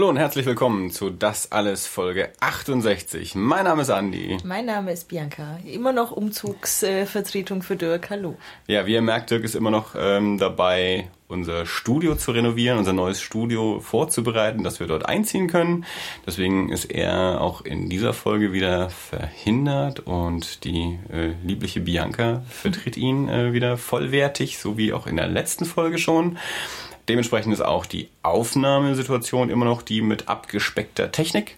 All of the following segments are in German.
Hallo und herzlich willkommen zu Das Alles Folge 68. Mein Name ist Andi. Mein Name ist Bianca. Immer noch Umzugsvertretung äh, für Dirk. Hallo. Ja, wie ihr merkt, Dirk ist immer noch ähm, dabei, unser Studio zu renovieren, unser neues Studio vorzubereiten, dass wir dort einziehen können. Deswegen ist er auch in dieser Folge wieder verhindert und die äh, liebliche Bianca vertritt ihn äh, wieder vollwertig, so wie auch in der letzten Folge schon. Dementsprechend ist auch die Aufnahmesituation immer noch die mit abgespeckter Technik.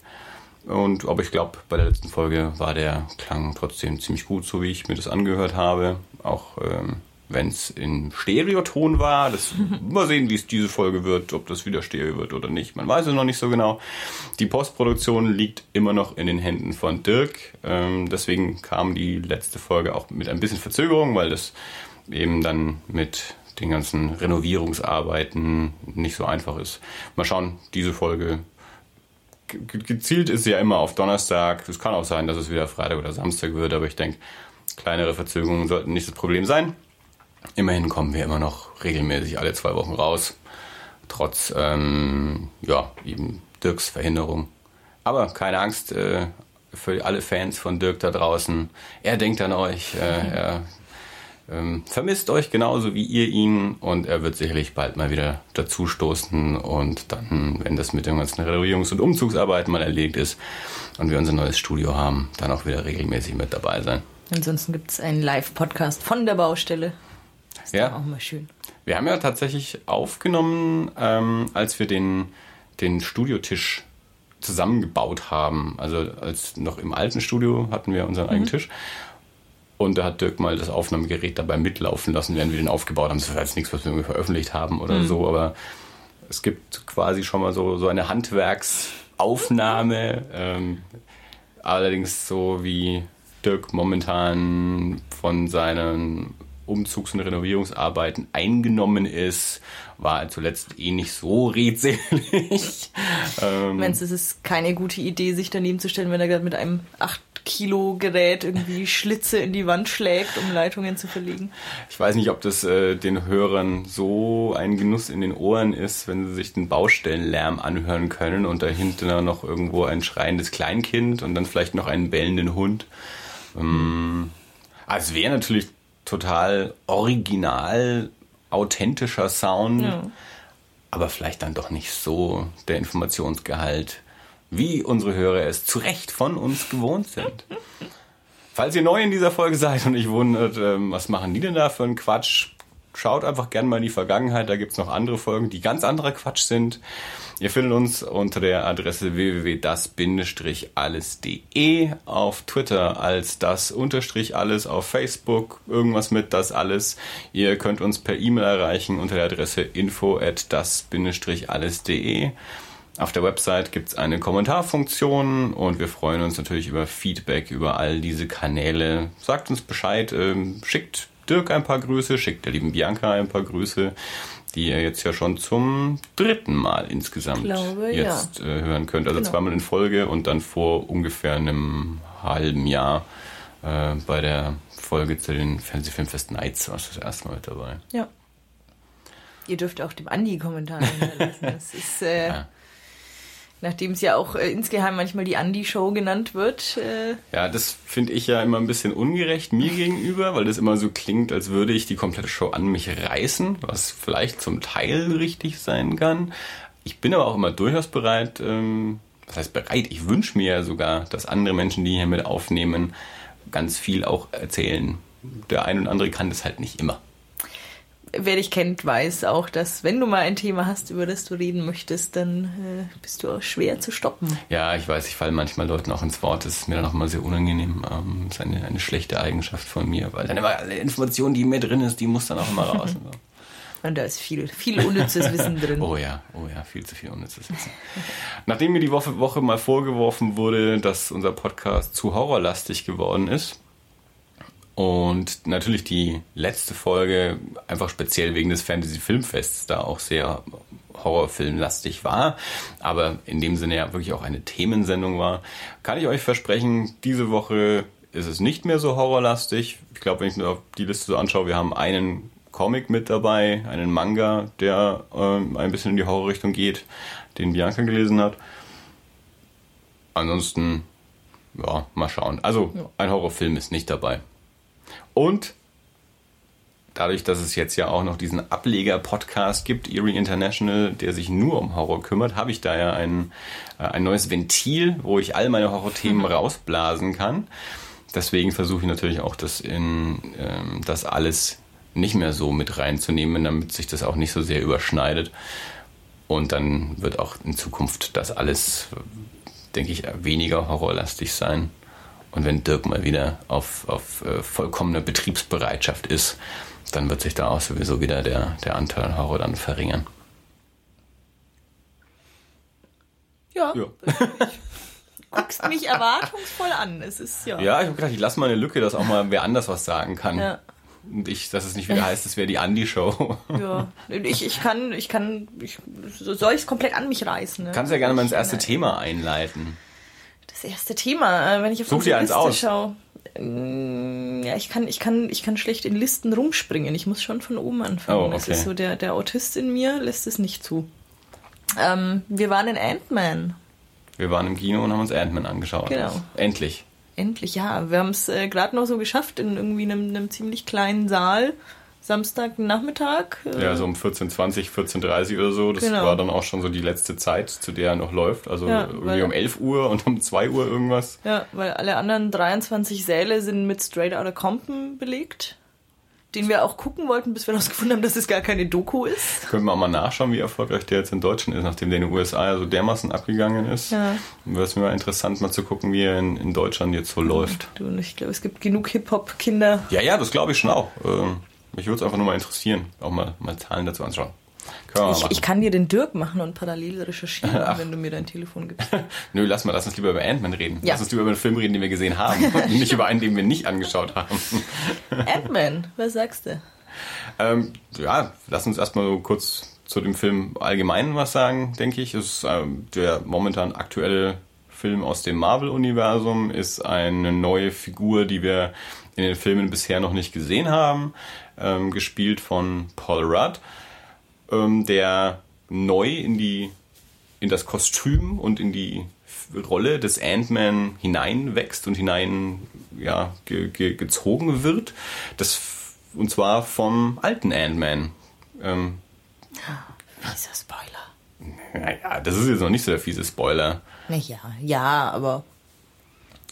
Und aber ich glaube, bei der letzten Folge war der Klang trotzdem ziemlich gut, so wie ich mir das angehört habe. Auch ähm, wenn es in Stereoton war. Das mal sehen, wie es diese Folge wird, ob das wieder Stereo wird oder nicht. Man weiß es noch nicht so genau. Die Postproduktion liegt immer noch in den Händen von Dirk. Ähm, deswegen kam die letzte Folge auch mit ein bisschen Verzögerung, weil das eben dann mit den ganzen Renovierungsarbeiten nicht so einfach ist. Mal schauen, diese Folge gezielt ist ja immer auf Donnerstag. Es kann auch sein, dass es wieder Freitag oder Samstag wird, aber ich denke, kleinere Verzögerungen sollten nicht das Problem sein. Immerhin kommen wir immer noch regelmäßig alle zwei Wochen raus, trotz ähm, ja eben Dirks Verhinderung. Aber keine Angst äh, für alle Fans von Dirk da draußen. Er denkt an euch. Äh, er ähm, vermisst euch genauso wie ihr ihn und er wird sicherlich bald mal wieder dazu stoßen und dann, wenn das mit den ganzen Renovierungs- und Umzugsarbeiten mal erledigt ist und wir unser neues Studio haben, dann auch wieder regelmäßig mit dabei sein. Ansonsten gibt es einen Live-Podcast von der Baustelle. Das ist ja. auch mal schön. Wir haben ja tatsächlich aufgenommen, ähm, als wir den, den Studiotisch zusammengebaut haben. Also als noch im alten Studio hatten wir unseren mhm. eigenen Tisch und da hat Dirk mal das Aufnahmegerät dabei mitlaufen lassen, während wir den aufgebaut haben. Das ist jetzt nichts, was wir veröffentlicht haben oder mhm. so, aber es gibt quasi schon mal so, so eine Handwerksaufnahme. Ähm, allerdings so wie Dirk momentan von seinen Umzugs- und Renovierungsarbeiten eingenommen ist, war er zuletzt eh nicht so redselig. ähm, Meinst du, es ist keine gute Idee, sich daneben zu stellen, wenn er gerade mit einem acht 8-Kilo-Gerät irgendwie Schlitze in die Wand schlägt, um Leitungen zu verlegen. Ich weiß nicht, ob das äh, den Hörern so ein Genuss in den Ohren ist, wenn sie sich den Baustellenlärm anhören können und dahinter noch irgendwo ein schreiendes Kleinkind und dann vielleicht noch einen bellenden Hund. Ähm, also wäre natürlich total original, authentischer Sound. Ja aber vielleicht dann doch nicht so der Informationsgehalt wie unsere Hörer es zu Recht von uns gewohnt sind. Falls ihr neu in dieser Folge seid und euch wundert, ähm, was machen die denn da für einen Quatsch, schaut einfach gerne mal in die Vergangenheit. Da gibt es noch andere Folgen, die ganz anderer Quatsch sind. Ihr findet uns unter der Adresse www.das-alles.de auf Twitter als das-alles, auf Facebook irgendwas mit das alles. Ihr könnt uns per E-Mail erreichen unter der Adresse info at das-alles.de. Auf der Website gibt es eine Kommentarfunktion und wir freuen uns natürlich über Feedback über all diese Kanäle. Sagt uns Bescheid, ähm, schickt Dirk ein paar Grüße, schickt der lieben Bianca ein paar Grüße, die ihr jetzt ja schon zum dritten Mal insgesamt glaube, jetzt ja. äh, hören könnt. Also genau. zweimal in Folge und dann vor ungefähr einem halben Jahr äh, bei der Folge zu den Fernsehfilmfest Nights warst du das erste Mal mit dabei. Ja. Ihr dürft auch dem Andi Kommentare hinterlassen. Das ist äh, ja nachdem es ja auch äh, insgeheim manchmal die Andi-Show genannt wird. Äh ja, das finde ich ja immer ein bisschen ungerecht mir gegenüber, weil das immer so klingt, als würde ich die komplette Show an mich reißen, was vielleicht zum Teil richtig sein kann. Ich bin aber auch immer durchaus bereit, ähm, was heißt bereit, ich wünsche mir ja sogar, dass andere Menschen, die hier mit aufnehmen, ganz viel auch erzählen. Der eine und andere kann das halt nicht immer wer dich kennt, weiß auch, dass wenn du mal ein Thema hast, über das du reden möchtest, dann äh, bist du auch schwer zu stoppen. Ja, ich weiß, ich falle manchmal Leuten auch ins Wort. Das ist mir dann auch mal sehr unangenehm. Ähm, das ist eine, eine schlechte Eigenschaft von mir, weil dann immer alle Informationen, die in mir drin ist, die muss dann auch immer raus. Und da ist viel, viel unnützes Wissen drin. Oh ja, oh ja, viel zu viel unnützes Wissen. Nachdem mir die Woche, Woche mal vorgeworfen wurde, dass unser Podcast zu horrorlastig geworden ist, und natürlich die letzte Folge einfach speziell wegen des Fantasy Filmfests da auch sehr Horrorfilmlastig war, aber in dem Sinne ja wirklich auch eine Themensendung war, kann ich euch versprechen, diese Woche ist es nicht mehr so horrorlastig. Ich glaube, wenn ich mir die Liste so anschaue, wir haben einen Comic mit dabei, einen Manga, der ähm, ein bisschen in die Horrorrichtung geht, den Bianca gelesen hat. Ansonsten, ja, mal schauen. Also, ja. ein Horrorfilm ist nicht dabei. Und dadurch, dass es jetzt ja auch noch diesen Ableger-Podcast gibt, Eerie International, der sich nur um Horror kümmert, habe ich da ja ein, äh, ein neues Ventil, wo ich all meine Horrorthemen rausblasen kann. Deswegen versuche ich natürlich auch, das in ähm, das alles nicht mehr so mit reinzunehmen, damit sich das auch nicht so sehr überschneidet. Und dann wird auch in Zukunft das alles, denke ich, weniger horrorlastig sein. Und wenn Dirk mal wieder auf, auf äh, vollkommene Betriebsbereitschaft ist, dann wird sich da auch sowieso wieder der, der Anteil Horror dann verringern. Ja. ja. guckst mich erwartungsvoll an. Es ist ja. Ja, ich habe gedacht, ich lasse mal eine Lücke, dass auch mal wer anders was sagen kann. Ja. Und ich, dass es nicht wieder heißt, es wäre die Andi-Show. Ja, ich, ich kann, ich kann, ich, soll ich es komplett an mich reißen? Ne? Kannst ja gerne mal ins erste. Thema einleiten. Das erste Thema, äh, wenn ich auf Such dir eins aus. schaue. Mm, ja, ich kann, ich kann, ich kann schlecht in Listen rumspringen. Ich muss schon von oben anfangen. Oh, okay. Das ist so der, der Autist in mir lässt es nicht zu. Ähm, wir waren in Ant-Man. Wir waren im Kino und haben uns Ant-Man angeschaut. Genau. Endlich. Endlich, ja. Wir haben es äh, gerade noch so geschafft in irgendwie einem, einem ziemlich kleinen Saal. Samstagnachmittag. Äh ja, so um 14.20, 14.30 oder so. Das genau. war dann auch schon so die letzte Zeit, zu der er noch läuft. Also ja, irgendwie um 11 Uhr und um 2 Uhr irgendwas. Ja, weil alle anderen 23 Säle sind mit Straight Outta Compton belegt den wir auch gucken wollten, bis wir herausgefunden haben, dass es gar keine Doku ist. Können wir auch mal nachschauen, wie erfolgreich der jetzt in Deutschland ist, nachdem der in den USA ja so dermaßen abgegangen ist. Ja. Wäre es mir mal interessant, mal zu gucken, wie er in, in Deutschland jetzt so läuft. Du, ich glaube, es gibt genug Hip-Hop-Kinder. Ja, ja, das glaube ich schon auch. Ähm, mich würde es einfach nur mal interessieren, auch mal, mal Zahlen dazu anschauen. Ich, ich, kann dir den Dirk machen und parallel recherchieren, Ach. wenn du mir dein Telefon gibst. Nö, lass mal, lass uns lieber über Ant-Man reden. Ja. Lass uns lieber über einen Film reden, den wir gesehen haben und nicht über einen, den wir nicht angeschaut haben. Ant-Man, was sagst du? Ähm, ja, lass uns erstmal so kurz zu dem Film allgemein was sagen, denke ich. Es ist ähm, der momentan aktuelle Film aus dem Marvel-Universum, ist eine neue Figur, die wir in den Filmen bisher noch nicht gesehen haben, ähm, gespielt von Paul Rudd ähm, der neu in die in das Kostüm und in die Rolle des Ant-Man hineinwächst und hinein ja, ge ge gezogen wird. Das, und zwar vom alten Ant-Man. Ähm, Fieser Spoiler. Naja, das ist jetzt noch nicht so der fiese Spoiler. Naja, ja, aber.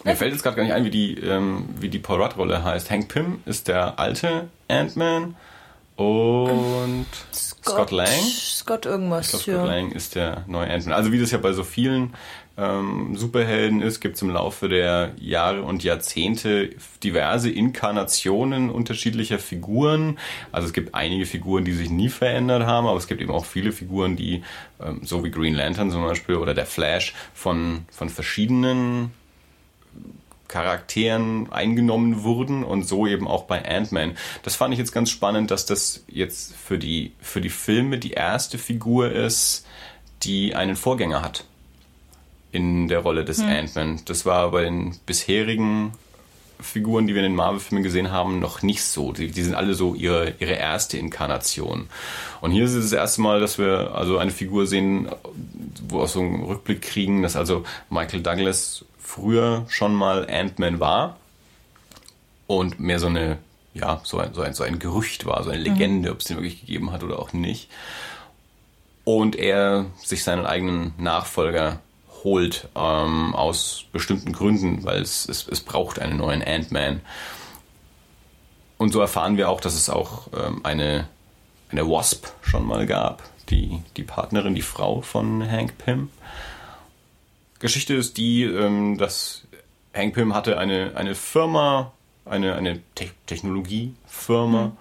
Mir fällt jetzt gerade gar nicht ein, wie die, ähm, wie die Paul Rudd-Rolle heißt. Hank Pym ist der alte Ant-Man und Scott, Scott, Lang. Scott irgendwas. Ich glaube, Scott ja. Lang ist der neue Ant-Man. Also wie das ja bei so vielen ähm, Superhelden ist, gibt es im Laufe der Jahre und Jahrzehnte diverse Inkarnationen unterschiedlicher Figuren. Also es gibt einige Figuren, die sich nie verändert haben, aber es gibt eben auch viele Figuren, die, ähm, so wie Green Lantern zum Beispiel oder der Flash, von, von verschiedenen Charakteren eingenommen wurden und so eben auch bei Ant-Man. Das fand ich jetzt ganz spannend, dass das jetzt für die, für die Filme die erste Figur ist, die einen Vorgänger hat in der Rolle des hm. Ant-Man. Das war bei den bisherigen Figuren, die wir in den Marvel-Filmen gesehen haben, noch nicht so. Die, die, sind alle so ihre, ihre erste Inkarnation. Und hier ist es das erste Mal, dass wir also eine Figur sehen, wo wir so einen Rückblick kriegen, dass also Michael Douglas früher schon mal Ant-Man war und mehr so eine, ja, so ein, so ein, so ein Gerücht war, so eine Legende, mhm. ob es den wirklich gegeben hat oder auch nicht. Und er sich seinen eigenen Nachfolger holt ähm, aus bestimmten Gründen, weil es, es, es braucht einen neuen Ant-Man. Und so erfahren wir auch, dass es auch ähm, eine, eine Wasp schon mal gab, die, die Partnerin, die Frau von Hank Pym. Geschichte ist die, ähm, dass Hank Pym hatte eine, eine Firma, eine, eine Te Technologiefirma, mhm.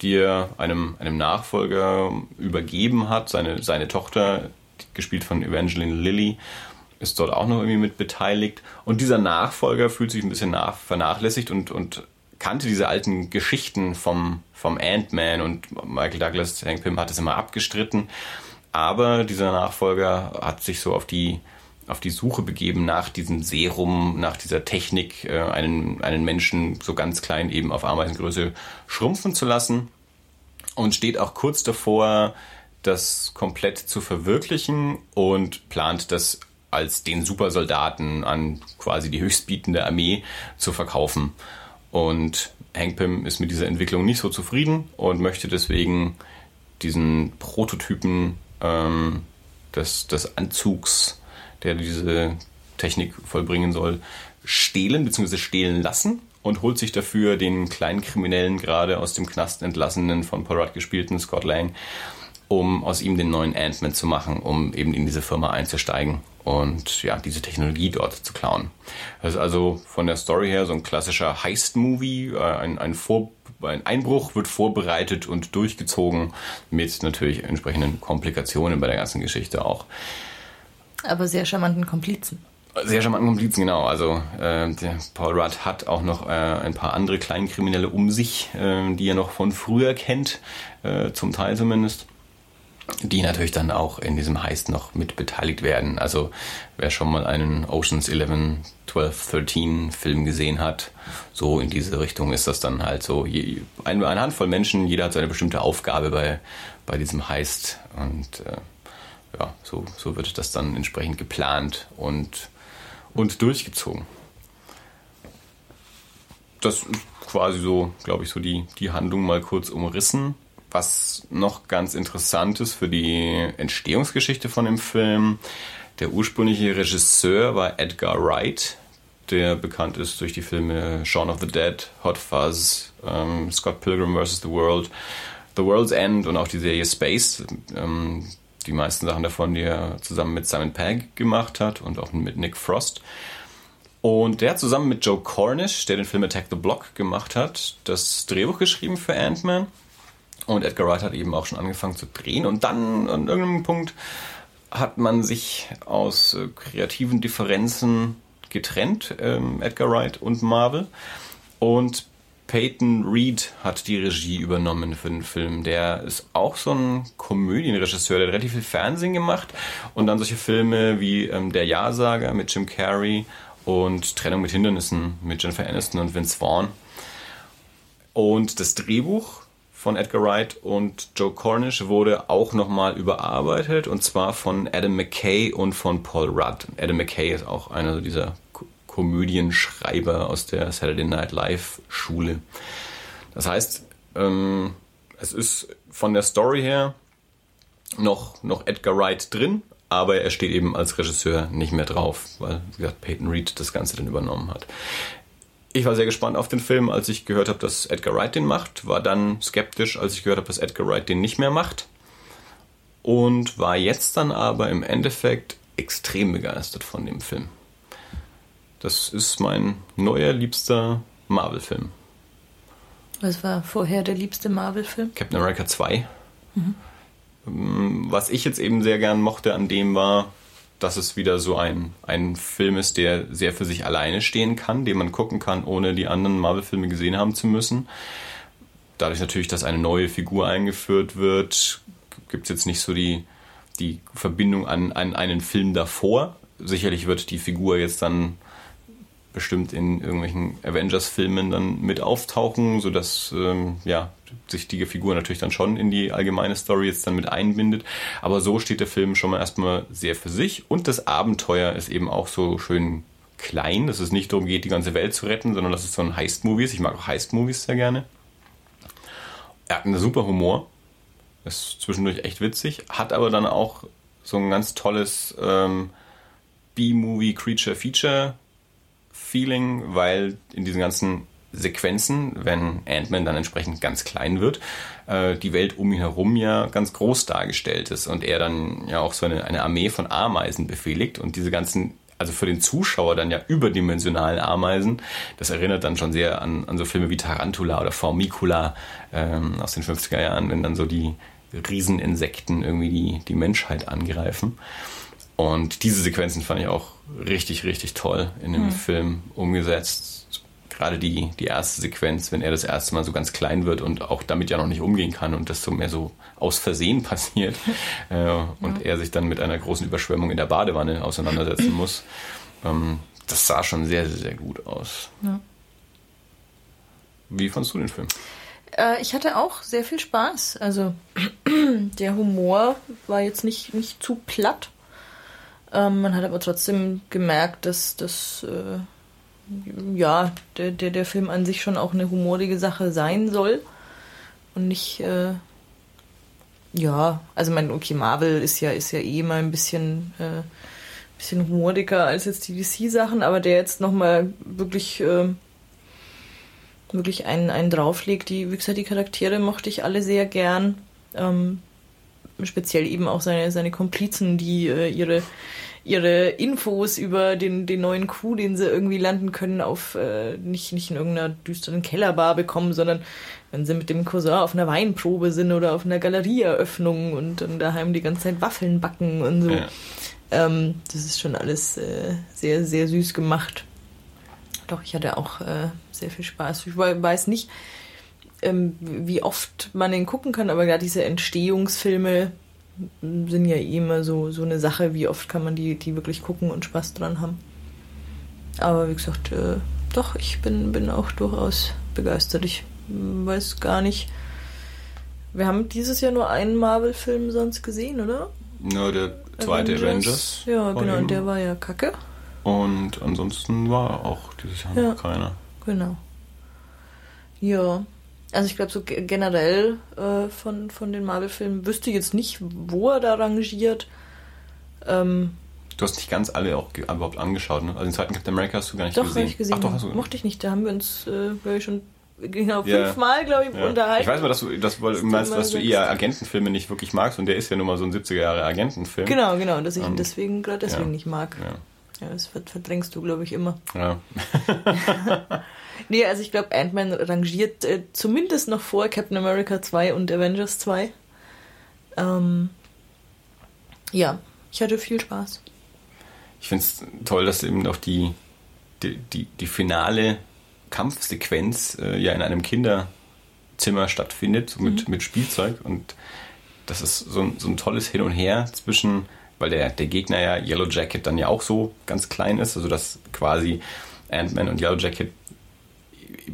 die er einem, einem Nachfolger übergeben hat. Seine, seine Tochter, gespielt von Evangeline Lilly, ist dort auch noch irgendwie mit beteiligt. Und dieser Nachfolger fühlt sich ein bisschen nach, vernachlässigt und, und kannte diese alten Geschichten vom, vom Ant-Man und Michael Douglas, Hank Pym hat es immer abgestritten. Aber dieser Nachfolger hat sich so auf die auf die Suche begeben nach diesem Serum, nach dieser Technik, äh, einen, einen Menschen so ganz klein eben auf Ameisengröße schrumpfen zu lassen. und steht auch kurz davor, das komplett zu verwirklichen und plant das als den Supersoldaten an quasi die höchstbietende Armee zu verkaufen. Und Hank Pym ist mit dieser Entwicklung nicht so zufrieden und möchte deswegen diesen Prototypen ähm, des, des Anzugs, der diese Technik vollbringen soll, stehlen bzw. stehlen lassen und holt sich dafür den kleinen Kriminellen, gerade aus dem Knast entlassenen, von Paul gespielten Scott Lang, um aus ihm den neuen Ant-Man zu machen, um eben in diese Firma einzusteigen und ja, diese Technologie dort zu klauen. Das ist also von der Story her so ein klassischer Heist-Movie, äh, ein, ein, ein Einbruch wird vorbereitet und durchgezogen mit natürlich entsprechenden Komplikationen bei der ganzen Geschichte auch. Aber sehr charmanten Komplizen. Sehr charmanten Komplizen, genau. Also äh, der Paul Rudd hat auch noch äh, ein paar andere Kleinkriminelle um sich, äh, die er noch von früher kennt, äh, zum Teil zumindest die natürlich dann auch in diesem Heist noch mit beteiligt werden. Also wer schon mal einen Oceans 11, 12, 13 Film gesehen hat, so in diese Richtung ist das dann halt so. eine, eine Handvoll Menschen, jeder hat seine bestimmte Aufgabe bei, bei diesem Heist und äh, ja, so, so wird das dann entsprechend geplant und, und durchgezogen. Das ist quasi so, glaube ich, so die, die Handlung mal kurz umrissen. Was noch ganz interessant ist für die Entstehungsgeschichte von dem Film, der ursprüngliche Regisseur war Edgar Wright, der bekannt ist durch die Filme Shaun of the Dead, Hot Fuzz, ähm, Scott Pilgrim vs. The World, The World's End und auch die Serie Space. Ähm, die meisten Sachen davon, die er zusammen mit Simon Pegg gemacht hat und auch mit Nick Frost. Und der hat zusammen mit Joe Cornish, der den Film Attack the Block gemacht hat, das Drehbuch geschrieben für Ant-Man. Und Edgar Wright hat eben auch schon angefangen zu drehen. Und dann an irgendeinem Punkt hat man sich aus äh, kreativen Differenzen getrennt, ähm, Edgar Wright und Marvel. Und Peyton Reed hat die Regie übernommen für den Film. Der ist auch so ein Komödienregisseur, der hat relativ viel Fernsehen gemacht und dann solche Filme wie ähm, Der Ja-Sager mit Jim Carrey und Trennung mit Hindernissen mit Jennifer Aniston und Vince Vaughn. Und das Drehbuch von Edgar Wright und Joe Cornish wurde auch nochmal überarbeitet und zwar von Adam McKay und von Paul Rudd. Adam McKay ist auch einer dieser Komödienschreiber aus der Saturday Night Live Schule. Das heißt, ähm, es ist von der Story her noch, noch Edgar Wright drin, aber er steht eben als Regisseur nicht mehr drauf, weil, wie gesagt, Peyton Reed das Ganze dann übernommen hat. Ich war sehr gespannt auf den Film, als ich gehört habe, dass Edgar Wright den macht, war dann skeptisch, als ich gehört habe, dass Edgar Wright den nicht mehr macht und war jetzt dann aber im Endeffekt extrem begeistert von dem Film. Das ist mein neuer liebster Marvel-Film. Was war vorher der liebste Marvel-Film? Captain America 2. Mhm. Was ich jetzt eben sehr gern mochte an dem war, dass es wieder so ein, ein Film ist, der sehr für sich alleine stehen kann, den man gucken kann, ohne die anderen Marvel-Filme gesehen haben zu müssen. Dadurch natürlich, dass eine neue Figur eingeführt wird, gibt es jetzt nicht so die, die Verbindung an, an einen Film davor. Sicherlich wird die Figur jetzt dann bestimmt in irgendwelchen Avengers-Filmen dann mit auftauchen, sodass ähm, ja, sich die Figur natürlich dann schon in die allgemeine Story jetzt dann mit einbindet. Aber so steht der Film schon mal erstmal sehr für sich und das Abenteuer ist eben auch so schön klein, dass es nicht darum geht, die ganze Welt zu retten, sondern dass es so ein Heist-Movie ist. Ich mag auch Heist-Movies sehr gerne. Er hat einen super Humor, ist zwischendurch echt witzig, hat aber dann auch so ein ganz tolles ähm, B-Movie Creature Feature Feeling, weil in diesen ganzen Sequenzen, wenn Ant-Man dann entsprechend ganz klein wird, äh, die Welt um ihn herum ja ganz groß dargestellt ist und er dann ja auch so eine, Armee von Ameisen befehligt und diese ganzen also für den Zuschauer dann ja überdimensionalen Ameisen. Das erinnert dann schon sehr an, an so Filme wie Tarantula oder Formicula ähm, aus den 50er Jahren, wenn dann so die Rieseninsekten irgendwie die, die Menschheit angreifen. Und diese Sequenzen fand ich auch richtig, richtig toll in dem mhm. Film umgesetzt gerade die, die erste Sequenz, wenn er das erste Mal so ganz klein wird und auch damit ja noch nicht umgehen kann und das so mehr so aus Versehen passiert äh, und ja. er sich dann mit einer großen Überschwemmung in der Badewanne auseinandersetzen muss. Ähm, das sah schon sehr, sehr, sehr gut aus. Ja. Wie fandest du den Film? Äh, ich hatte auch sehr viel Spaß. Also der Humor war jetzt nicht, nicht zu platt. Ähm, man hat aber trotzdem gemerkt, dass das äh, ja der, der, der Film an sich schon auch eine humorige Sache sein soll. Und nicht, äh, ja, also mein, okay, Marvel ist ja, ist ja eh mal ein bisschen, äh, bisschen humoriger als jetzt die DC-Sachen, aber der jetzt nochmal wirklich, äh, wirklich einen, einen drauflegt. Die, wie gesagt, die Charaktere mochte ich alle sehr gern. Ähm, speziell eben auch seine, seine Komplizen, die äh, ihre, ihre Infos über den, den neuen Coup, den sie irgendwie landen können, auf äh, nicht, nicht in irgendeiner düsteren Kellerbar bekommen, sondern wenn sie mit dem Cousin auf einer Weinprobe sind oder auf einer Galerieeröffnung und dann daheim die ganze Zeit Waffeln backen und so. Ja. Ähm, das ist schon alles äh, sehr, sehr süß gemacht. Doch, ich hatte auch äh, sehr viel Spaß. Ich weiß nicht, ähm, wie oft man den gucken kann, aber gerade diese Entstehungsfilme sind ja eh immer so, so eine Sache, wie oft kann man die, die wirklich gucken und Spaß dran haben. Aber wie gesagt, äh, doch, ich bin, bin auch durchaus begeistert. Ich weiß gar nicht. Wir haben dieses Jahr nur einen Marvel-Film sonst gesehen, oder? Nur der zweite Avengers. Avengers ja, genau, und der war ja kacke. Und ansonsten war auch dieses Jahr ja, noch keiner. Genau. Ja, also ich glaube so generell äh, von, von den Marvel-Filmen wüsste ich jetzt nicht, wo er da rangiert. Ähm, du hast nicht ganz alle auch überhaupt angeschaut, ne? Also den zweiten Captain America hast du gar nicht doch, gesehen. Ich gesehen. Ach doch, hast du. Mochte ich nicht, da haben wir uns, äh, glaube ich, schon genau fünfmal, glaube ich, ja. unterhalten. Ich weiß mal, dass du, das, du meinst, dass du eher Agentenfilme nicht wirklich magst und der ist ja nun mal so ein 70er Jahre Agentenfilm. Genau, genau, dass ich ihn deswegen, gerade deswegen ja. nicht mag. Ja. ja, das verdrängst du, glaube ich, immer. Ja. Nee, also ich glaube, Ant-Man rangiert äh, zumindest noch vor Captain America 2 und Avengers 2. Ähm, ja, ich hatte viel Spaß. Ich finde es toll, dass eben auch die, die, die, die finale Kampfsequenz äh, ja in einem Kinderzimmer stattfindet, so mit, mhm. mit Spielzeug. Und das ist so ein, so ein tolles Hin und Her zwischen, weil der, der Gegner ja Yellow Jacket dann ja auch so ganz klein ist, also dass quasi Ant-Man und Yellow Jacket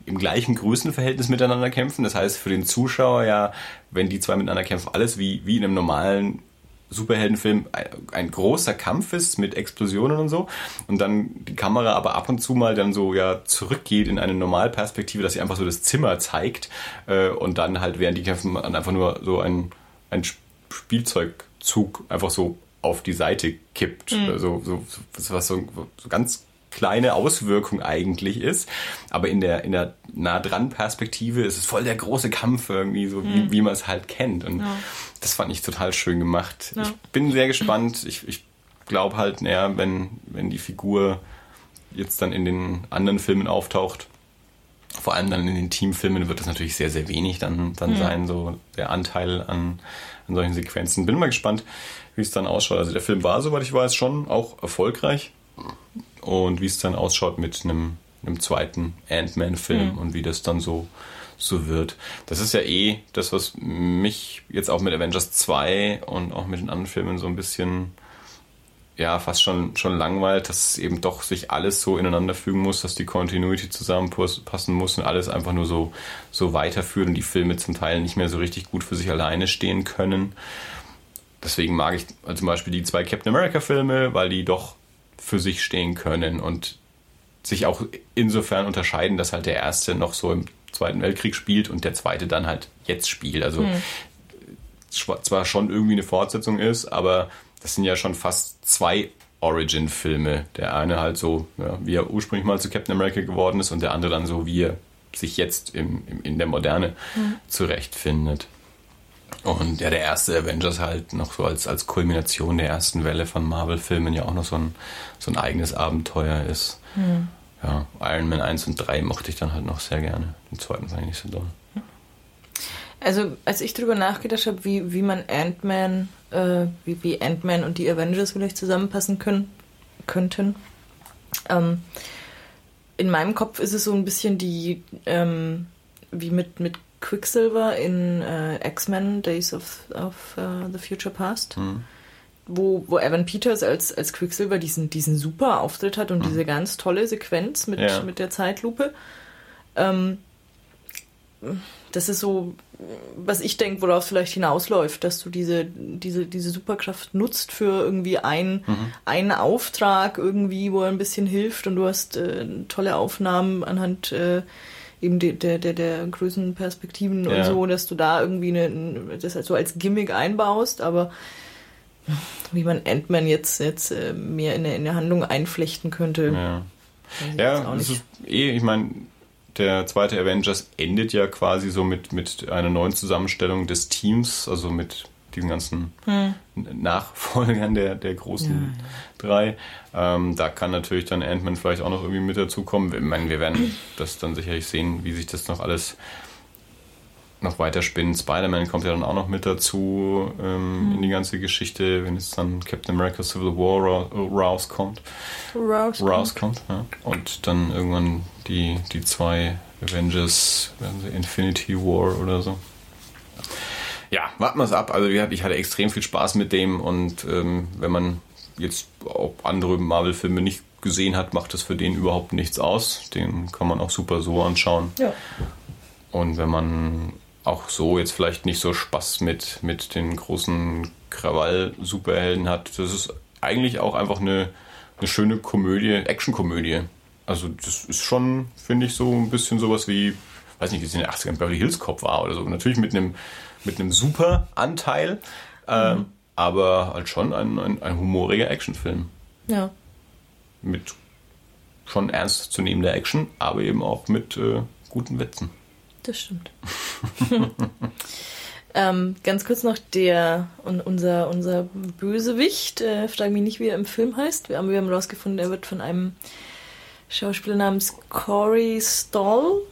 im gleichen Größenverhältnis miteinander kämpfen. Das heißt für den Zuschauer ja, wenn die zwei miteinander kämpfen, alles wie, wie in einem normalen Superheldenfilm ein, großer Kampf ist mit Explosionen und so und dann die Kamera aber ab und zu mal dann so ja zurückgeht in eine Normalperspektive, dass sie einfach so das Zimmer zeigt äh, und dann halt während die kämpfen einfach nur so ein, ein Spielzeugzug einfach so auf die Seite kippt. Mhm. So, so, was so, so ganz kleine Auswirkung eigentlich ist. Aber in der, in der nah dran Perspektive ist es voll der große Kampf irgendwie, so mhm. wie, wie man es halt kennt. Und ja. das fand ich total schön gemacht. Ja. Ich bin sehr gespannt. Ich, ich glaube halt, naja, wenn, wenn die Figur jetzt dann in den anderen Filmen auftaucht, vor allem dann in den Teamfilmen wird das natürlich sehr, sehr wenig dann, dann mhm. sein, so der Anteil an, an solchen Sequenzen. Bin mal gespannt, wie es dann ausschaut. Also der Film war, soweit ich weiß, schon auch erfolgreich und wie es dann ausschaut mit einem, einem zweiten Ant-Man-Film mhm. und wie das dann so, so wird. Das ist ja eh das, was mich jetzt auch mit Avengers 2 und auch mit den anderen Filmen so ein bisschen ja, fast schon, schon langweilt, dass es eben doch sich alles so ineinander fügen muss, dass die Continuity zusammenpassen muss und alles einfach nur so, so weiterführt und die Filme zum Teil nicht mehr so richtig gut für sich alleine stehen können. Deswegen mag ich zum Beispiel die zwei Captain America Filme, weil die doch für sich stehen können und sich auch insofern unterscheiden, dass halt der erste noch so im Zweiten Weltkrieg spielt und der zweite dann halt jetzt spielt. Also hm. zwar schon irgendwie eine Fortsetzung ist, aber das sind ja schon fast zwei Origin-Filme. Der eine halt so, ja, wie er ursprünglich mal zu Captain America geworden ist und der andere dann so, wie er sich jetzt im, im in der Moderne hm. zurechtfindet. Und ja, der erste Avengers halt noch so als, als Kulmination der ersten Welle von Marvel-Filmen ja auch noch so ein, so ein eigenes Abenteuer ist. Mhm. Ja, Iron Man 1 und 3 mochte ich dann halt noch sehr gerne. Den zweiten fand ich nicht so doll. Also, als ich darüber nachgedacht habe, wie, wie man Ant-Man, äh, wie, wie Ant-Man und die Avengers vielleicht zusammenpassen können, könnten, ähm, in meinem Kopf ist es so ein bisschen die, ähm, wie mit, mit Quicksilver in äh, X-Men Days of, of uh, the Future Past. Mhm. Wo, wo Evan Peters als, als Quicksilver diesen, diesen super Auftritt hat und mhm. diese ganz tolle Sequenz mit, ja. mit der Zeitlupe. Ähm, das ist so, was ich denke, worauf es vielleicht hinausläuft, dass du diese, diese, diese Superkraft nutzt für irgendwie ein, mhm. einen Auftrag irgendwie, wo er ein bisschen hilft und du hast äh, tolle Aufnahmen anhand äh, eben de, der, der, der Größenperspektiven ja. und so, dass du da irgendwie eine, das halt so als Gimmick einbaust, aber wie man Ant-Man jetzt, jetzt äh, mehr in der, in der Handlung einflechten könnte. Ja, ja das ist eh, ich meine, der zweite Avengers endet ja quasi so mit, mit einer neuen Zusammenstellung des Teams, also mit diesen ganzen hm. Nachfolgern der, der großen ja, ja. Drei. Ähm, da kann natürlich dann Ant-Man vielleicht auch noch irgendwie mit dazukommen. Ich meine, wir werden das dann sicherlich sehen, wie sich das noch alles noch weiter spinnen. Spider-Man kommt ja dann auch noch mit dazu ähm, mhm. in die ganze Geschichte, wenn es dann Captain America Civil War rauskommt. Rauskommt. rauskommt ja. Und dann irgendwann die, die zwei Avengers, Infinity War oder so. Ja, warten wir es ab. Also ich hatte extrem viel Spaß mit dem und ähm, wenn man jetzt auch andere Marvel-Filme nicht gesehen hat, macht das für den überhaupt nichts aus. Den kann man auch super so anschauen. Ja. Und wenn man auch so jetzt vielleicht nicht so Spaß mit, mit den großen Krawall-Superhelden hat. Das ist eigentlich auch einfach eine, eine schöne Komödie, Actionkomödie. Also das ist schon, finde ich, so ein bisschen sowas wie, weiß nicht, wie es in den 80ern Beverly Hills Cop war oder so. Natürlich mit einem, mit einem super Anteil, äh, mhm. Aber halt schon ein, ein, ein humoriger Actionfilm. Ja. Mit schon ernstzunehmender Action, aber eben auch mit äh, guten Witzen das stimmt. ähm, ganz kurz noch der und unser, unser Bösewicht, äh, frage mich nicht, wie er im Film heißt. Wir haben, wir haben rausgefunden, er wird von einem Schauspieler namens Corey Stoll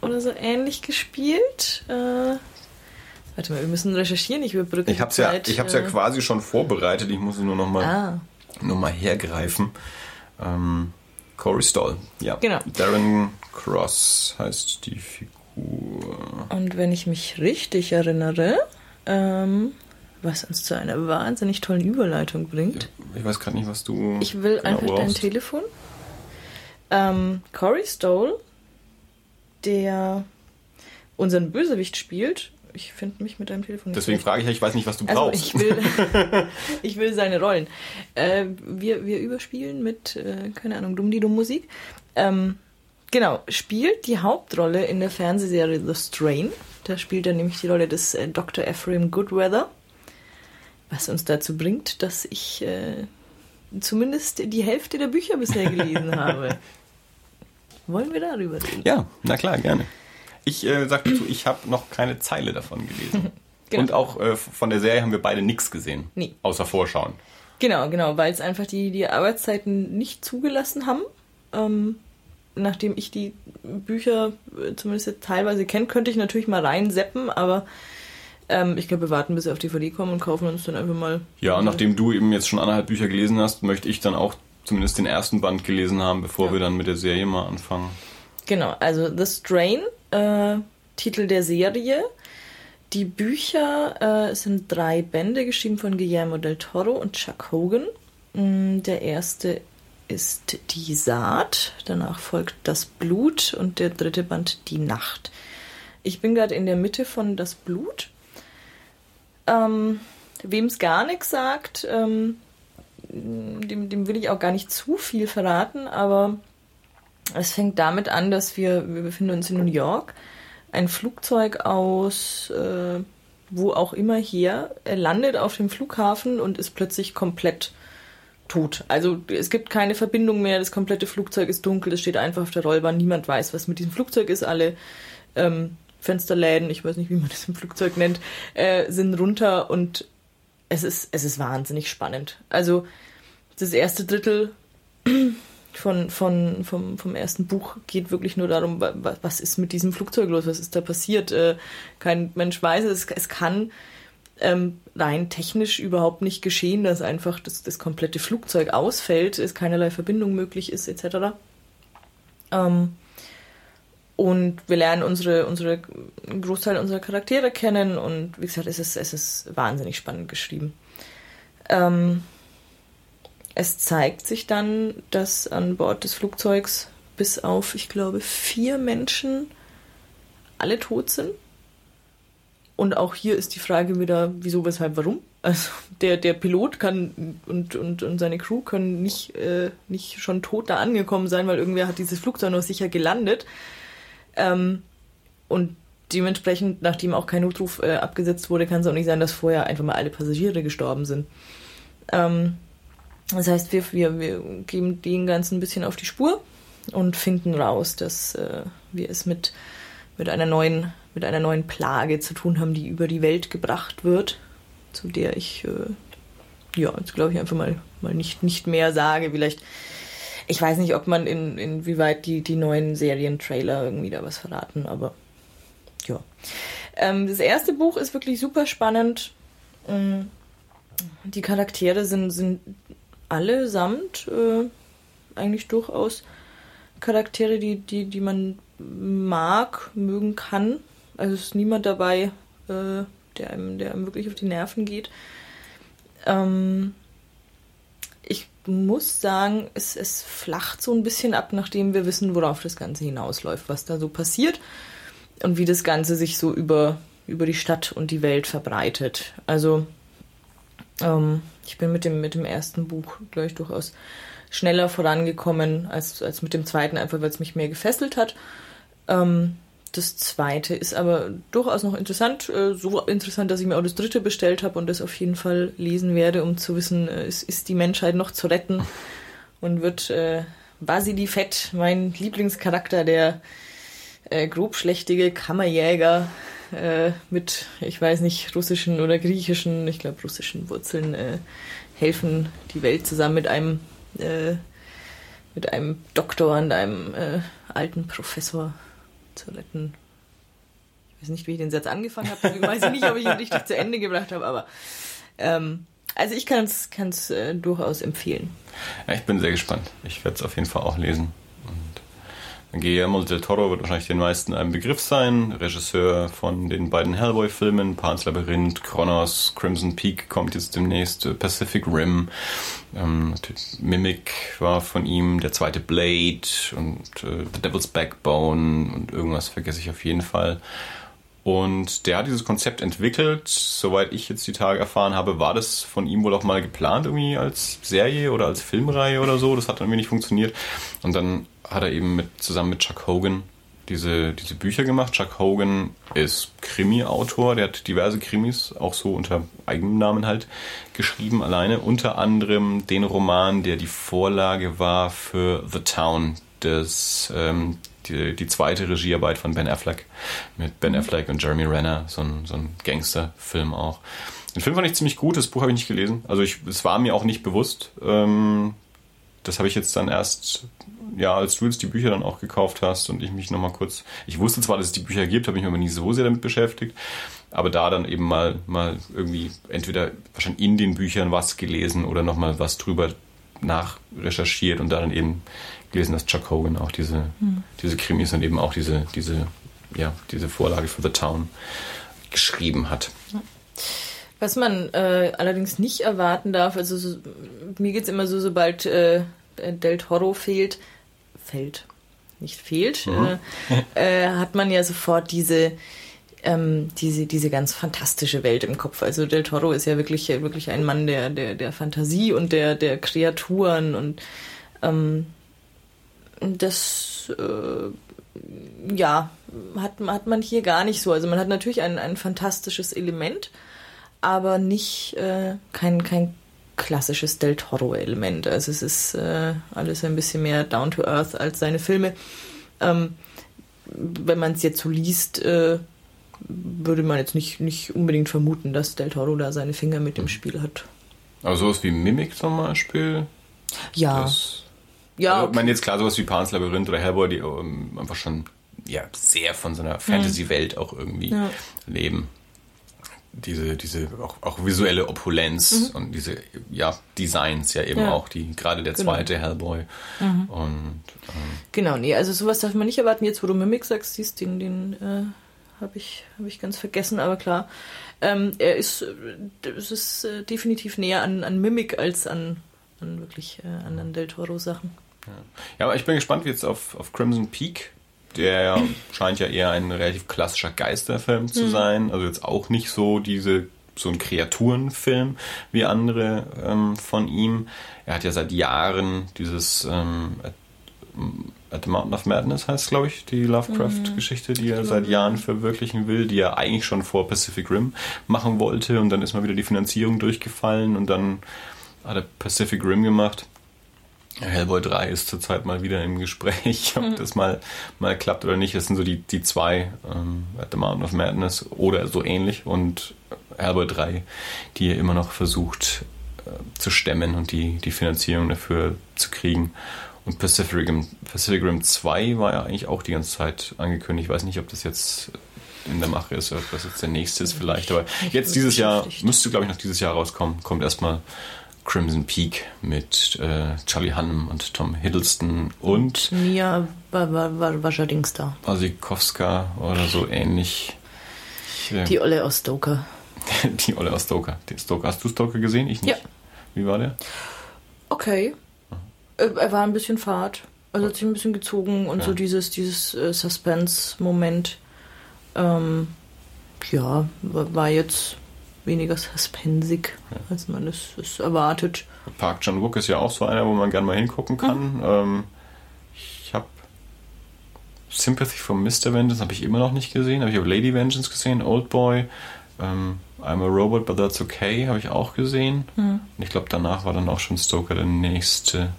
oder so ähnlich gespielt. Äh, warte mal, wir müssen recherchieren, ich überbrücke ich hab's Zeit. Ja, ich habe es ja äh, quasi schon vorbereitet, ich muss es nur noch mal, ah. mal hergreifen. Ähm, Corey Stoll, ja. Genau. Darren Cross heißt die Figur. Und wenn ich mich richtig erinnere, ähm, was uns zu einer wahnsinnig tollen Überleitung bringt. Ich weiß gerade nicht, was du. Ich will genau einfach brauchst. dein Telefon. Ähm, Corey Stoll, der unseren Bösewicht spielt. Ich finde mich mit deinem Telefon. Deswegen frage ich, ich weiß nicht, was du also brauchst. Ich will, ich will seine Rollen. Äh, wir, wir überspielen mit, äh, keine Ahnung, Dumm-die-Dumm-Musik. Ähm, Genau, spielt die Hauptrolle in der Fernsehserie The Strain. Da spielt er nämlich die Rolle des äh, Dr. Ephraim Goodweather. Was uns dazu bringt, dass ich äh, zumindest die Hälfte der Bücher bisher gelesen habe. Wollen wir darüber reden? Ja, na klar, gerne. Ich äh, sag dazu, ich habe noch keine Zeile davon gelesen. genau. Und auch äh, von der Serie haben wir beide nichts gesehen. Nee. Außer Vorschauen. Genau, genau, weil es einfach die, die Arbeitszeiten nicht zugelassen haben. Ähm, nachdem ich die Bücher äh, zumindest jetzt teilweise kenne, könnte ich natürlich mal reinseppen, aber ähm, ich glaube, wir warten, bis sie auf DVD kommen und kaufen uns dann einfach mal. Ja, und nachdem du eben jetzt schon anderthalb Bücher gelesen hast, möchte ich dann auch zumindest den ersten Band gelesen haben, bevor ja. wir dann mit der Serie mal anfangen. Genau, also The Strain, äh, Titel der Serie. Die Bücher äh, sind drei Bände, geschrieben von Guillermo del Toro und Chuck Hogan. Mm, der erste ist die Saat, danach folgt das Blut und der dritte Band die Nacht. Ich bin gerade in der Mitte von das Blut. Ähm, Wem es gar nichts sagt, ähm, dem, dem will ich auch gar nicht zu viel verraten, aber es fängt damit an, dass wir, wir befinden uns in New York, ein Flugzeug aus äh, wo auch immer her, er landet auf dem Flughafen und ist plötzlich komplett tot. Also es gibt keine Verbindung mehr, das komplette Flugzeug ist dunkel, es steht einfach auf der Rollbahn, niemand weiß, was mit diesem Flugzeug ist, alle ähm, Fensterläden, ich weiß nicht, wie man das im Flugzeug nennt, äh, sind runter und es ist, es ist wahnsinnig spannend. Also das erste Drittel von, von, vom, vom ersten Buch geht wirklich nur darum, was ist mit diesem Flugzeug los, was ist da passiert. Äh, kein Mensch weiß es, es kann ähm, rein technisch überhaupt nicht geschehen, dass einfach das, das komplette Flugzeug ausfällt, es keinerlei Verbindung möglich ist, etc. Ähm, und wir lernen unsere, unsere, einen Großteil unserer Charaktere kennen und wie gesagt, es ist, es ist wahnsinnig spannend geschrieben. Ähm, es zeigt sich dann, dass an Bord des Flugzeugs bis auf, ich glaube, vier Menschen alle tot sind. Und auch hier ist die Frage wieder, wieso, weshalb, warum. Also der, der Pilot kann und, und, und seine Crew können nicht, äh, nicht schon tot da angekommen sein, weil irgendwer hat dieses Flugzeug noch sicher gelandet. Ähm, und dementsprechend, nachdem auch kein Notruf äh, abgesetzt wurde, kann es auch nicht sein, dass vorher einfach mal alle Passagiere gestorben sind. Ähm, das heißt, wir, wir, wir geben den Ganzen ein bisschen auf die Spur und finden raus, dass äh, wir es mit, mit, einer neuen, mit einer neuen Plage zu tun haben, die über die Welt gebracht wird, zu der ich, äh, ja, jetzt glaube ich einfach mal, mal nicht, nicht mehr sage. Vielleicht, ich weiß nicht, ob man in, inwieweit die, die neuen Serientrailer irgendwie da was verraten, aber ja. Ähm, das erste Buch ist wirklich super spannend. Ähm, die Charaktere sind, sind allesamt äh, eigentlich durchaus Charaktere, die, die, die man mag, mögen kann. Also ist niemand dabei, äh, der, einem, der einem wirklich auf die Nerven geht. Ähm, ich muss sagen, es, es flacht so ein bisschen ab, nachdem wir wissen, worauf das Ganze hinausläuft, was da so passiert und wie das Ganze sich so über, über die Stadt und die Welt verbreitet. Also ähm, ich bin mit dem, mit dem ersten Buch, glaube ich, durchaus schneller vorangekommen als, als mit dem zweiten, einfach weil es mich mehr gefesselt hat. Ähm, das zweite ist aber durchaus noch interessant, äh, so interessant, dass ich mir auch das dritte bestellt habe und das auf jeden Fall lesen werde, um zu wissen, äh, ist, ist die Menschheit noch zu retten und wird äh, Basili Fett, mein Lieblingscharakter, der äh, grobschlächtige Kammerjäger äh, mit, ich weiß nicht, russischen oder griechischen, ich glaube russischen Wurzeln äh, helfen, die Welt zusammen mit einem äh, mit einem Doktor und einem äh, alten Professor zu retten. Ich weiß nicht, wie ich den Satz angefangen habe, ich weiß nicht, ob ich ihn richtig zu Ende gebracht habe, aber ähm, also ich kann es äh, durchaus empfehlen. Ja, ich bin sehr gespannt. Ich werde es auf jeden Fall auch lesen. Guillermo del Toro wird wahrscheinlich den meisten ein Begriff sein. Regisseur von den beiden Hellboy-Filmen, Pan's Labyrinth, Kronos, Crimson Peak kommt jetzt demnächst, äh, Pacific Rim, ähm, Mimic war von ihm, der zweite Blade und äh, The Devil's Backbone und irgendwas vergesse ich auf jeden Fall. Und der hat dieses Konzept entwickelt. Soweit ich jetzt die Tage erfahren habe, war das von ihm wohl auch mal geplant, irgendwie als Serie oder als Filmreihe oder so. Das hat dann irgendwie nicht funktioniert. Und dann hat er eben mit, zusammen mit Chuck Hogan diese, diese Bücher gemacht. Chuck Hogan ist Krimi-Autor, der hat diverse Krimis, auch so unter eigenem Namen halt, geschrieben alleine. Unter anderem den Roman, der die Vorlage war für The Town, das, ähm, die, die zweite Regiearbeit von Ben Affleck. Mit Ben Affleck und Jeremy Renner, so ein, so ein Gangsterfilm auch. Den Film fand ich ziemlich gut, das Buch habe ich nicht gelesen. Also ich, es war mir auch nicht bewusst. Ähm, das habe ich jetzt dann erst ja, als du jetzt die Bücher dann auch gekauft hast und ich mich nochmal kurz, ich wusste zwar, dass es die Bücher gibt, habe mich aber nie so sehr damit beschäftigt, aber da dann eben mal, mal irgendwie entweder wahrscheinlich in den Büchern was gelesen oder nochmal was drüber nachrecherchiert und da dann eben gelesen, dass Chuck Hogan auch diese, hm. diese Krimis und eben auch diese, diese, ja, diese Vorlage für The Town geschrieben hat. Was man äh, allerdings nicht erwarten darf, also so, mir geht es immer so, sobald äh, Del Toro fehlt, fällt, nicht fehlt, mhm. äh, äh, hat man ja sofort diese, ähm, diese, diese ganz fantastische Welt im Kopf. Also Del Toro ist ja wirklich, wirklich ein Mann der, der, der Fantasie und der, der Kreaturen und ähm, das äh, ja, hat, hat man hier gar nicht so. Also man hat natürlich ein, ein fantastisches Element, aber nicht äh, kein, kein klassisches Del Toro-Element. Also es ist äh, alles ein bisschen mehr down to earth als seine Filme. Ähm, wenn man es jetzt so liest, äh, würde man jetzt nicht, nicht unbedingt vermuten, dass Del Toro da seine Finger mit dem Spiel hat. Aber sowas wie Mimic zum Beispiel? Ja. Das, ja. Also, okay. Ich meine jetzt klar sowas wie Pan's Labyrinth oder Hellboy, die um, ähm, einfach schon ja, sehr von so einer Fantasy-Welt auch irgendwie ja. leben diese, diese auch, auch visuelle Opulenz mhm. und diese ja, Designs ja eben ja. auch, die gerade der genau. zweite Hellboy. Mhm. Und, ähm, genau, nee, also sowas darf man nicht erwarten. Jetzt, wo du Mimic sagst, siehst, den, den äh, habe ich, hab ich ganz vergessen, aber klar. Ähm, er ist, es ist äh, definitiv näher an, an Mimic als an, an wirklich äh, anderen Del Toro-Sachen. Ja. ja. aber ich bin gespannt wie jetzt auf, auf Crimson Peak der scheint ja eher ein relativ klassischer Geisterfilm zu sein. Also jetzt auch nicht so diese so ein Kreaturenfilm wie andere ähm, von ihm. Er hat ja seit Jahren dieses ähm, At, At the Mountain of Madness heißt, glaube ich, die Lovecraft-Geschichte, die er seit Jahren verwirklichen will, die er eigentlich schon vor Pacific Rim machen wollte und dann ist mal wieder die Finanzierung durchgefallen und dann hat er Pacific Rim gemacht. Hellboy 3 ist zurzeit mal wieder im Gespräch, ob das mal, mal klappt oder nicht. Das sind so die, die zwei, ähm, At the Mountain of Madness oder so ähnlich und Hellboy 3, die er immer noch versucht äh, zu stemmen und die, die Finanzierung dafür zu kriegen. Und Pacific Rim, Pacific Rim 2 war ja eigentlich auch die ganze Zeit angekündigt. Ich weiß nicht, ob das jetzt in der Mache ist, oder ob das jetzt der nächste ist vielleicht. Aber jetzt dieses Jahr, müsste glaube ich noch dieses Jahr rauskommen, kommt erstmal Crimson Peak mit äh, Charlie Hunnam und Tom Hiddleston und Mia Wajadingster. Wasikowska oder so ähnlich. Ich, äh, Die Olle aus Stoker. die Olle aus Stoker. Die Stoker. Hast du Stoker gesehen? Ich nicht. Ja. Wie war der? Okay. Äh, Er war ein bisschen fad. Also hat sich ein bisschen gezogen und Ja. so dieses, dieses äh, Suspense-Moment. Ähm, ja, wa- war jetzt weniger suspensig, als man es, es erwartet. Park Chan-wook ist ja auch so einer, wo man gerne mal hingucken kann. Ähm, ich habe Sympathy for Mr. Vengeance habe ich immer noch nicht gesehen. Aber ich habe Lady Vengeance gesehen, Old Boy, ähm, I'm a Robot, but that's okay habe ich auch gesehen. Und ich glaube, danach war dann auch schon Stoker der nächste.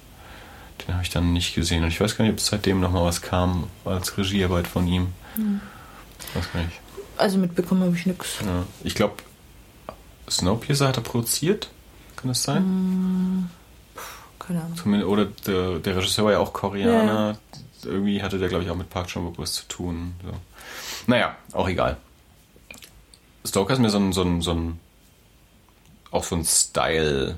Den habe ich dann nicht gesehen. Und ich weiß gar nicht, ob seitdem noch mal was kam als Regiearbeit von ihm. Weiß gar nicht. Also mitbekommen habe ich nichts. Ja. Ich glaube, Snowpiercer hat er produziert. Kann das sein? Keine Ahnung. Zumindest, oder der, der Regisseur war ja auch Koreaner. Irgendwie hatte der, glaube ich, auch mit Park Chan-wook was zu tun. So. Naja, auch egal. Stoker ist mir so ein, so ein, so ein auch so ein Style-Film,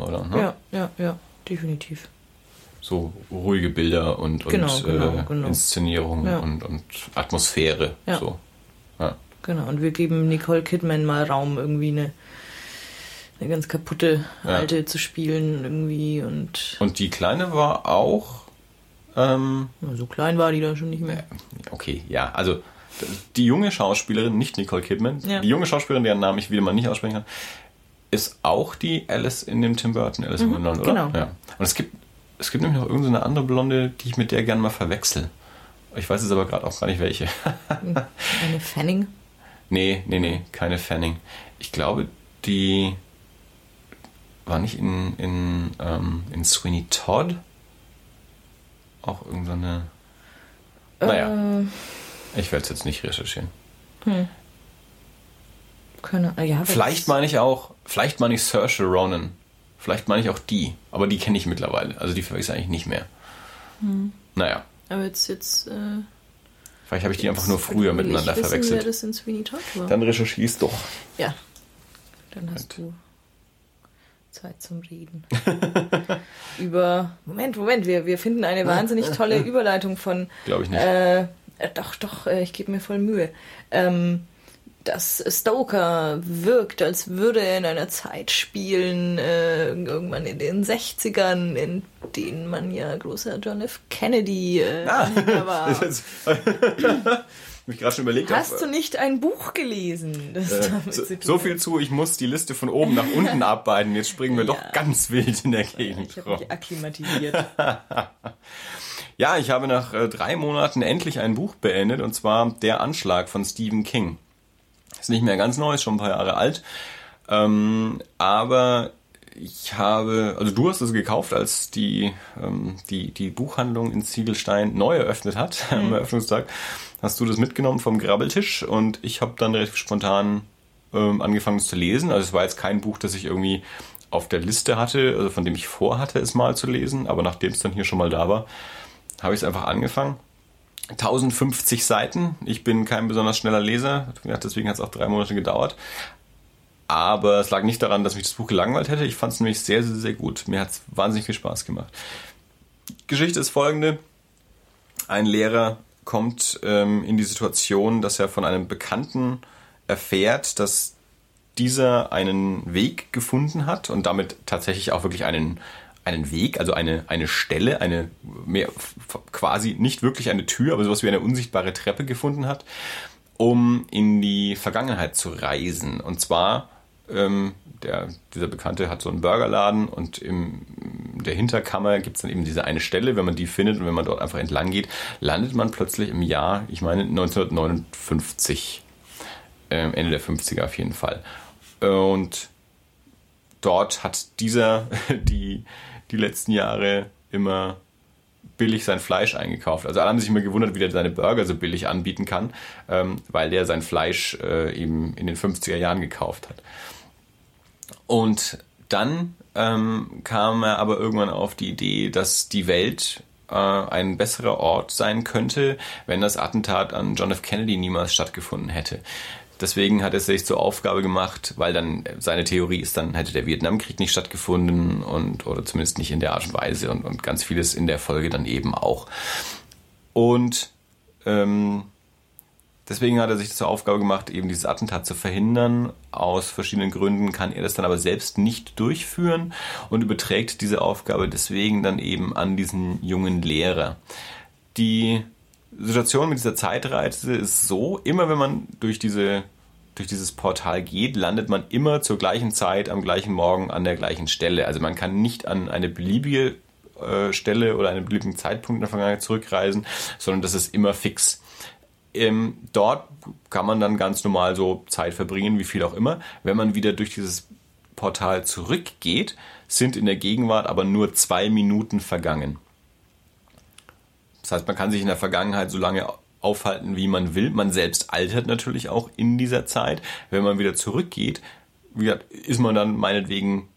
Ja. oder? Ne? Ja, ja, ja, definitiv. So ruhige Bilder und, und Genau, genau, äh, genau. Inszenierung Ja. und, und Atmosphäre. Ja. So. Ja. Genau, und wir geben Nicole Kidman mal Raum, irgendwie eine, eine ganz kaputte Ja. Alte zu spielen irgendwie und Und die Kleine war auch. Ähm, so klein war die da schon nicht mehr. Okay, ja, also die junge Schauspielerin, nicht Nicole Kidman, Ja. die junge Schauspielerin, deren Namen ich wieder mal nicht aussprechen kann, ist auch die Alice in dem Tim Burton Alice in Wonderland, oder? genau. Ja. Und es gibt, es gibt nämlich noch irgendeine andere Blonde, die ich mit der gerne mal verwechsel. Ich weiß jetzt aber gerade auch gar nicht welche. Eine Fanning. Nee, nee, nee, keine Fanning. Ich glaube, die war nicht in, in, ähm, in Sweeney Todd. Auch irgendeine. Naja, Äh, ich werde es jetzt nicht recherchieren. keine, äh, ja, Vielleicht meine ich auch, vielleicht meine ich Saoirse Ronan. Vielleicht meine ich auch die, aber die kenne ich mittlerweile. Also die verwechsel ich eigentlich nicht mehr. Naja, Aber jetzt, jetzt. Äh, vielleicht habe ich die einfach nur früher miteinander wissen, verwechselt. das in Sweeney Todd war. Dann recherchierst doch. ja. Dann hast du Zeit zum Reden. Über. Moment, Moment, wir, wir finden eine wahnsinnig tolle Überleitung von. Glaube ich nicht. Äh, äh, doch, doch, äh, ich gebe mir voll Mühe. Ähm, dass Stoker wirkt, als würde er in einer Zeit spielen, äh, irgendwann in den 60ern, in denen man ja großer John F. Kennedy äh, Anhänger war. Mich gerade schon überlegt. Hast ob, du nicht ein Buch gelesen? Äh, so, so viel zu, ich muss die Liste von oben nach unten arbeiten. Jetzt springen wir Ja. doch ganz wild in der Gegend Ich habe mich akklimatisiert. Ja, ich habe nach äh, drei Monaten endlich ein Buch beendet und zwar Der Anschlag von Stephen King. Ist nicht mehr ganz neu, ist schon ein paar Jahre alt. Ähm, aber ich habe, also du hast es gekauft, als die, ähm, die, die Buchhandlung in Ziegelstein neu eröffnet hat, am Eröffnungstag. Hast du das mitgenommen vom Grabbeltisch und ich habe dann relativ spontan ähm, angefangen es zu lesen. Also es war jetzt kein Buch, das ich irgendwie auf der Liste hatte, also von dem ich vorhatte, es mal zu lesen, aber nachdem es dann hier schon mal da war, habe ich es einfach angefangen. 1050 Seiten. Ich bin kein besonders schneller Leser, deswegen hat es auch drei Monate gedauert. Aber es lag nicht daran, dass mich das Buch gelangweilt hätte. Ich fand es nämlich sehr, sehr, sehr gut. Mir hat es wahnsinnig viel Spaß gemacht. Geschichte ist folgende. Ein Lehrer kommt ähm, in die Situation, dass er von einem Bekannten erfährt, dass dieser einen Weg gefunden hat und damit tatsächlich auch wirklich einen, einen Weg, also eine, eine Stelle, eine mehr, quasi nicht wirklich eine Tür, aber sowas wie eine unsichtbare Treppe gefunden hat, um in die Vergangenheit zu reisen. Und zwar, ähm, der, dieser Bekannte hat so einen Burgerladen und im der Hinterkammer gibt es dann eben diese eine Stelle, wenn man die findet und wenn man dort einfach entlang geht, landet man plötzlich im Jahr, ich meine 1959, äh, Ende der 50er auf jeden Fall. Und dort hat dieser die, die letzten Jahre immer billig sein Fleisch eingekauft. Also alle haben sich immer gewundert, wie der seine Burger so billig anbieten kann, ähm, weil der sein Fleisch äh, eben in den 50er Jahren gekauft hat. Und dann ähm, kam er aber irgendwann auf die Idee, dass die Welt äh, ein besserer Ort sein könnte, wenn das Attentat an John F. Kennedy niemals stattgefunden hätte. Deswegen hat er sich zur Aufgabe gemacht, weil dann seine Theorie ist, dann hätte der Vietnamkrieg nicht stattgefunden und oder zumindest nicht in der Art und Weise und, und ganz vieles in der Folge dann eben auch. Und ähm, deswegen hat er sich zur Aufgabe gemacht, eben dieses Attentat zu verhindern. Aus verschiedenen Gründen kann er das dann aber selbst nicht durchführen und überträgt diese Aufgabe deswegen dann eben an diesen jungen Lehrer. Die Situation mit dieser Zeitreise ist so, immer wenn man durch diese durch dieses Portal geht, landet man immer zur gleichen Zeit am gleichen Morgen an der gleichen Stelle. Also man kann nicht an eine beliebige äh, Stelle oder einen beliebigen Zeitpunkt in der Vergangenheit zurückreisen, sondern das ist immer fix. Ähm, dort kann man dann ganz normal so Zeit verbringen, wie viel auch immer. Wenn man wieder durch dieses Portal zurückgeht, sind in der Gegenwart aber nur zwei Minuten vergangen. Das heißt, man kann sich in der Vergangenheit so lange aufhalten, wie man will. Man selbst altert natürlich auch in dieser Zeit. Wenn man wieder zurückgeht, wie gesagt, ist man dann meinetwegen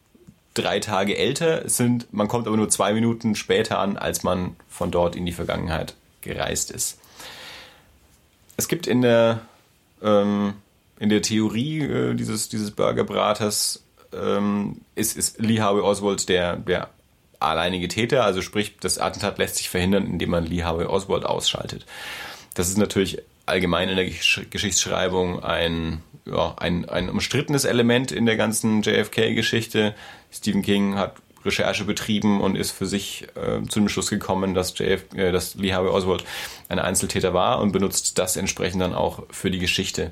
drei Tage älter, sind, man kommt aber nur zwei Minuten später an, als man von dort in die Vergangenheit gereist ist. Es gibt in der, ähm, in der Theorie äh, dieses, dieses Burgerbraters ähm, ist, ist Lee Harvey Oswald der, der alleinige Täter, also sprich, das Attentat lässt sich verhindern, indem man Lee Harvey Oswald ausschaltet. Das ist natürlich allgemein in der Geschichtsschreibung ein, ja, ein, ein umstrittenes Element in der ganzen JFK-Geschichte. Stephen King hat Recherche betrieben und ist für sich äh, zu dem Schluss gekommen, dass, JF, äh, dass Lee Harvey Oswald ein Einzeltäter war und benutzt das entsprechend dann auch für die Geschichte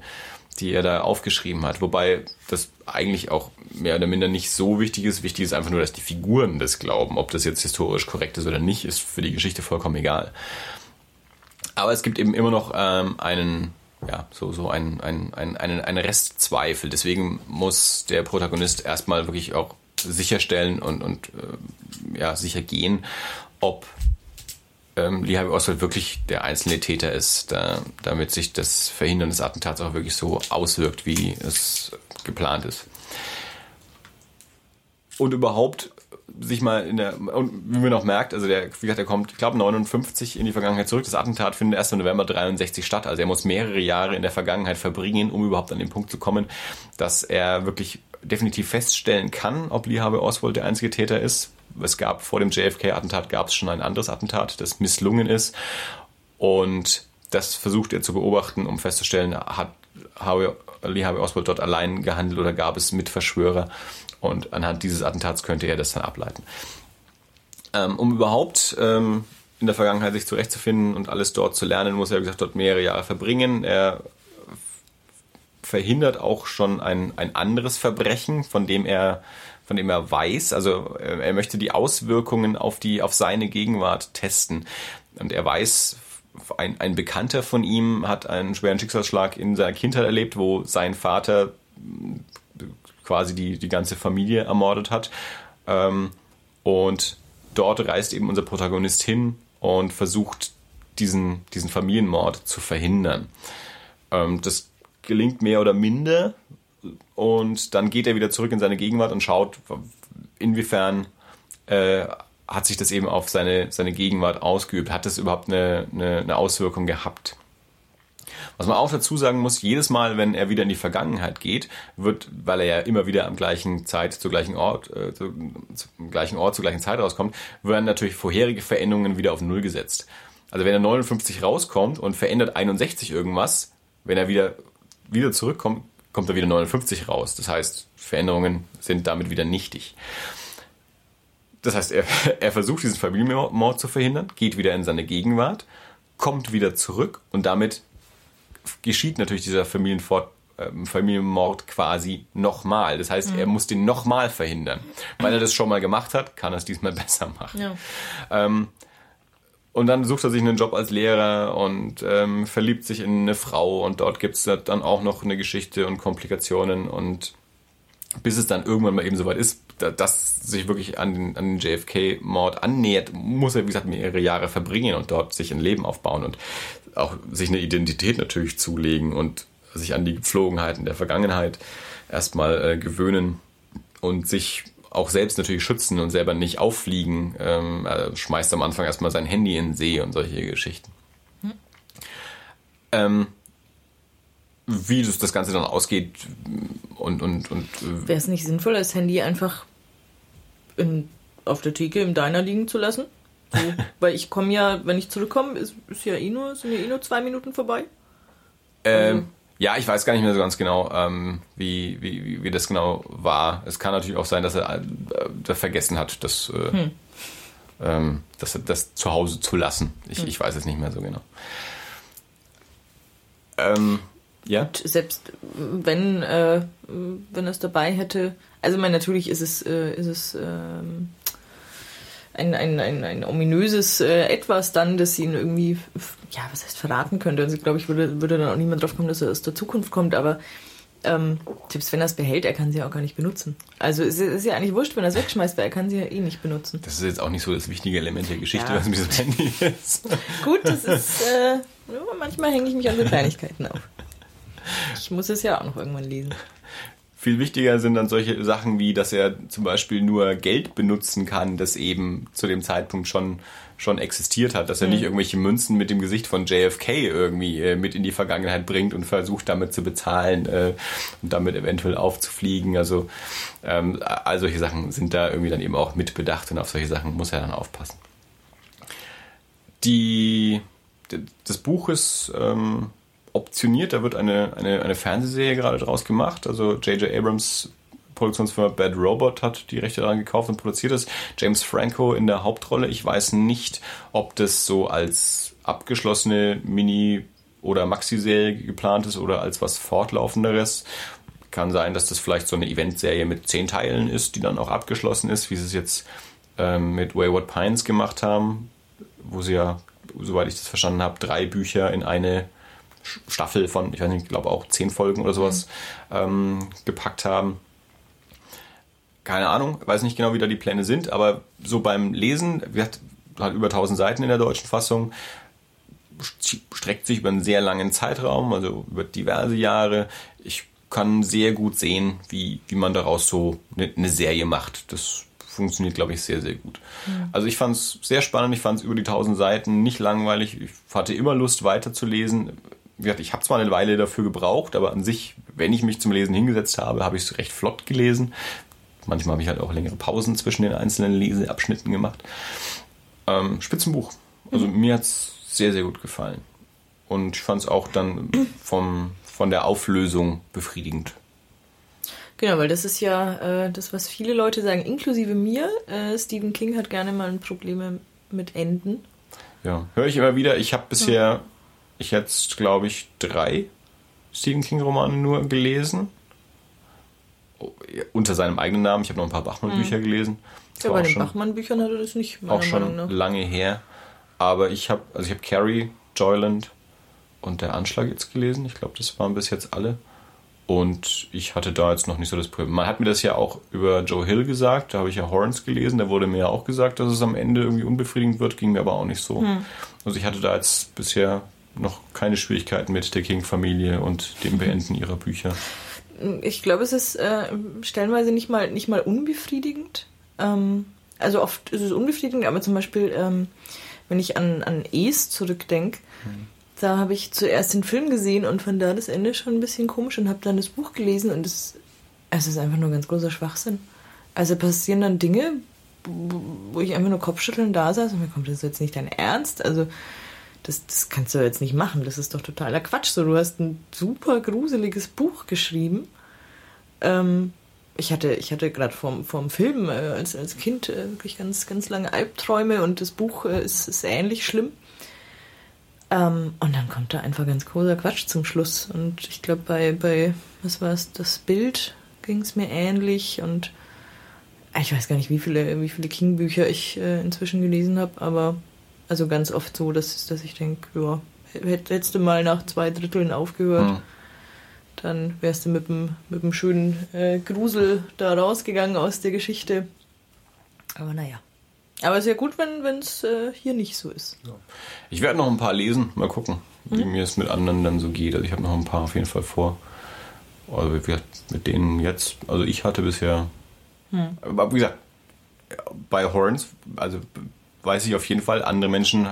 die er da aufgeschrieben hat. Wobei das eigentlich auch mehr oder minder nicht so wichtig ist. Wichtig ist einfach nur, dass die Figuren das glauben. Ob das jetzt historisch korrekt ist oder nicht, ist für die Geschichte vollkommen egal. Aber es gibt eben immer noch ähm, einen, ja, so, so ein, ein, ein, einen, einen Restzweifel. Deswegen muss der Protagonist erstmal wirklich auch sicherstellen und, und äh, ja, sicher gehen, ob ähm, Lee Harvey Oswald wirklich der einzelne Täter ist, da, damit sich das Verhindern des Attentats auch wirklich so auswirkt, wie es geplant ist. Und überhaupt sich mal in der, und wie man noch merkt, also der, wie gesagt, er kommt, ich glaube, 59 in die Vergangenheit zurück. Das Attentat findet erst im November 63 statt. Also er muss mehrere Jahre in der Vergangenheit verbringen, um überhaupt an den Punkt zu kommen, dass er wirklich definitiv feststellen kann, ob Lee Harvey Oswald der einzige Täter ist es gab vor dem JFK-Attentat gab es schon ein anderes Attentat, das misslungen ist. Und das versucht er zu beobachten, um festzustellen, hat Harvey, Lee Harvey Oswald dort allein gehandelt oder gab es Mitverschwörer? Und anhand dieses Attentats könnte er das dann ableiten. Ähm, um überhaupt ähm, in der Vergangenheit sich zurechtzufinden und alles dort zu lernen, muss er, wie gesagt, dort mehrere Jahre verbringen. Er verhindert auch schon ein, ein anderes Verbrechen, von dem er von dem er weiß. Also äh, er möchte die Auswirkungen auf die auf seine Gegenwart testen und er weiß ein, ein Bekannter von ihm hat einen schweren Schicksalsschlag in seiner Kindheit erlebt, wo sein Vater äh, quasi die, die ganze Familie ermordet hat. Ähm, und dort reist eben unser Protagonist hin und versucht, diesen, diesen Familienmord zu verhindern. Ähm, das gelingt mehr oder minder, und dann geht er wieder zurück in seine Gegenwart und schaut, inwiefern äh, hat sich das eben auf seine, seine Gegenwart ausgeübt. Hat das überhaupt eine, eine, eine Auswirkung gehabt? Was man auch dazu sagen muss, jedes Mal, wenn er wieder in die Vergangenheit geht, wird, weil er ja immer wieder am gleichen Zeit, zur gleichen Ort, äh, zu, zum gleichen Ort, zur gleichen Zeit rauskommt, werden natürlich vorherige Veränderungen wieder auf Null gesetzt. Also wenn er 59 rauskommt und verändert 61 irgendwas, wenn er wieder, wieder zurückkommt, kommt da wieder 59 raus. Das heißt, Veränderungen sind damit wieder nichtig. das heißt, er, er versucht diesen Familienmord zu verhindern, geht wieder in seine Gegenwart, kommt wieder zurück und damit geschieht natürlich dieser Familienfort, ähm, Familienmord quasi nochmal. Das heißt, mhm. er muss den nochmal verhindern. Weil er das schon mal gemacht hat, kann er es diesmal besser machen. Ja. Ähm, und dann sucht er sich einen Job als Lehrer und ähm, verliebt sich in eine Frau und dort gibt es dann auch noch eine Geschichte und Komplikationen und bis es dann irgendwann mal eben soweit ist, dass sich wirklich an den, an den JFK-Mord annähert, muss er, wie gesagt, mehrere Jahre verbringen und dort sich ein Leben aufbauen und auch sich eine Identität natürlich zulegen und sich an die Gepflogenheiten der Vergangenheit erstmal äh, gewöhnen und sich auch selbst natürlich schützen und selber nicht auffliegen. Ähm, er schmeißt am Anfang erstmal sein Handy in den See und solche Geschichten. Hm. Ähm, wie das, das Ganze dann ausgeht und. und, und äh, Wäre es nicht sinnvoll, das Handy einfach in, auf der Theke im Diner liegen zu lassen? So, weil ich komme ja, wenn ich zurückkomme, ist, ist ja eh nur, sind ja eh nur zwei Minuten vorbei. Ähm, also. Ja, ich weiß gar nicht mehr so ganz genau, ähm, wie, wie, wie das genau war. Es kann natürlich auch sein, dass er äh, vergessen hat, das, äh, hm. ähm, das, das zu Hause zu lassen. Ich, hm. ich weiß es nicht mehr so genau. Ähm, ja. Und selbst wenn, äh, wenn er es dabei hätte, also ich meine, natürlich ist es, äh, ist es ähm, ein, ein, ein, ein ominöses äh, Etwas dann, das ihn irgendwie, ja, was heißt verraten könnte. Also ich glaube, ich würde, würde dann auch niemand drauf kommen, dass er aus der Zukunft kommt, aber ähm, selbst wenn er es behält, er kann sie ja auch gar nicht benutzen. Also es ist ja eigentlich wurscht, wenn er es wegschmeißt, weil er kann sie ja eh nicht benutzen. Das ist jetzt auch nicht so das wichtige Element der Geschichte, ja. was mit diesem Handy ist. Gut, das ist, äh, manchmal hänge ich mich an so Kleinigkeiten auf. Ich muss es ja auch noch irgendwann lesen. Viel wichtiger sind dann solche Sachen wie, dass er zum Beispiel nur Geld benutzen kann, das eben zu dem Zeitpunkt schon, schon existiert hat. Dass er mhm. nicht irgendwelche Münzen mit dem Gesicht von JFK irgendwie äh, mit in die Vergangenheit bringt und versucht damit zu bezahlen äh, und damit eventuell aufzufliegen. Also ähm, all solche Sachen sind da irgendwie dann eben auch mitbedacht und auf solche Sachen muss er dann aufpassen. Die, das Buch ist ähm, optioniert. Da wird eine, eine, eine Fernsehserie gerade draus gemacht. Also J.J. Abrams Produktionsfirma Bad Robot hat die Rechte daran gekauft und produziert es. James Franco in der Hauptrolle. Ich weiß nicht, ob das so als abgeschlossene Mini- oder Maxi-Serie geplant ist oder als was Fortlaufenderes. Kann sein, dass das vielleicht so eine Eventserie mit zehn Teilen ist, die dann auch abgeschlossen ist, wie sie es jetzt ähm, mit Wayward Pines gemacht haben, wo sie ja, soweit ich das verstanden habe, drei Bücher in eine Staffel von, ich weiß nicht, ich glaube auch zehn Folgen oder sowas mhm. ähm, gepackt haben. Keine Ahnung, weiß nicht genau, wie da die Pläne sind, aber so beim Lesen, wir hat über 1000 Seiten in der deutschen Fassung, streckt sich über einen sehr langen Zeitraum, also über diverse Jahre. Ich kann sehr gut sehen, wie, wie man daraus so eine, eine Serie macht. Das funktioniert, glaube ich, sehr, sehr gut. Mhm. Also ich fand es sehr spannend, ich fand es über die 1000 Seiten nicht langweilig. Ich hatte immer Lust weiterzulesen wie gesagt, ich habe zwar eine Weile dafür gebraucht, aber an sich, wenn ich mich zum Lesen hingesetzt habe, habe ich es recht flott gelesen. Manchmal habe ich halt auch längere Pausen zwischen den einzelnen Leseabschnitten gemacht. Ähm, Spitzenbuch. Also mhm. mir hat es sehr, sehr gut gefallen. Und ich fand es auch dann vom, von der Auflösung befriedigend. Genau, weil das ist ja äh, das, was viele Leute sagen, inklusive mir. Äh, Stephen King hat gerne mal Probleme mit Enden. Ja, höre ich immer wieder. Ich habe bisher ich jetzt, glaube ich, drei Stephen King-Romane nur gelesen. Oh, unter seinem eigenen Namen. Ich habe noch ein paar Bachmann-Bücher mhm. gelesen. Das ja, bei den Bachmann-Büchern hat er das nicht. Auch schon lange her. Aber ich habe, also ich habe Carrie, Joyland und der Anschlag jetzt gelesen. Ich glaube, das waren bis jetzt alle. Und ich hatte da jetzt noch nicht so das Problem. Man hat mir das ja auch über Joe Hill gesagt. Da habe ich ja Horns gelesen. Da wurde mir ja auch gesagt, dass es am Ende irgendwie unbefriedigend wird. Ging mir aber auch nicht so. Hm. Also ich hatte da jetzt bisher noch keine Schwierigkeiten mit der King-Familie und dem Beenden ihrer Bücher. Ich glaube, es ist äh, stellenweise nicht mal, nicht mal unbefriedigend. Ähm, also oft ist es unbefriedigend, aber zum Beispiel, ähm, wenn ich an, an Es zurückdenke, hm. da habe ich zuerst den Film gesehen und fand da das Ende schon ein bisschen komisch und habe dann das Buch gelesen und es, es ist einfach nur ganz großer Schwachsinn. Also passieren dann Dinge, wo ich einfach nur Kopfschütteln da saß und mir kommt das jetzt nicht dein Ernst? Also das, das kannst du jetzt nicht machen. Das ist doch totaler Quatsch. So, du hast ein super gruseliges Buch geschrieben. Ähm, ich hatte, ich hatte gerade vom, vom Film äh, als, als Kind äh, wirklich ganz, ganz lange Albträume und das Buch äh, ist, ist ähnlich schlimm. Ähm, und dann kommt da einfach ganz großer Quatsch zum Schluss. Und ich glaube, bei, bei, was war es, das Bild ging es mir ähnlich und ich weiß gar nicht, wie viele, wie viele King-Bücher ich äh, inzwischen gelesen habe, aber also ganz oft so, dass, dass ich denke, ja, hättest du mal nach zwei Dritteln aufgehört, hm. dann wärst du mit dem, mit dem schönen äh, Grusel da rausgegangen aus der Geschichte. Aber naja. Aber sehr gut, wenn es äh, hier nicht so ist. Ja. Ich werde noch ein paar lesen, mal gucken, wie mhm. mir es mit anderen dann so geht. Also ich habe noch ein paar auf jeden Fall vor. Also mit denen jetzt, also ich hatte bisher, mhm. aber wie gesagt, bei Horns, also weiß ich auf jeden Fall, andere Menschen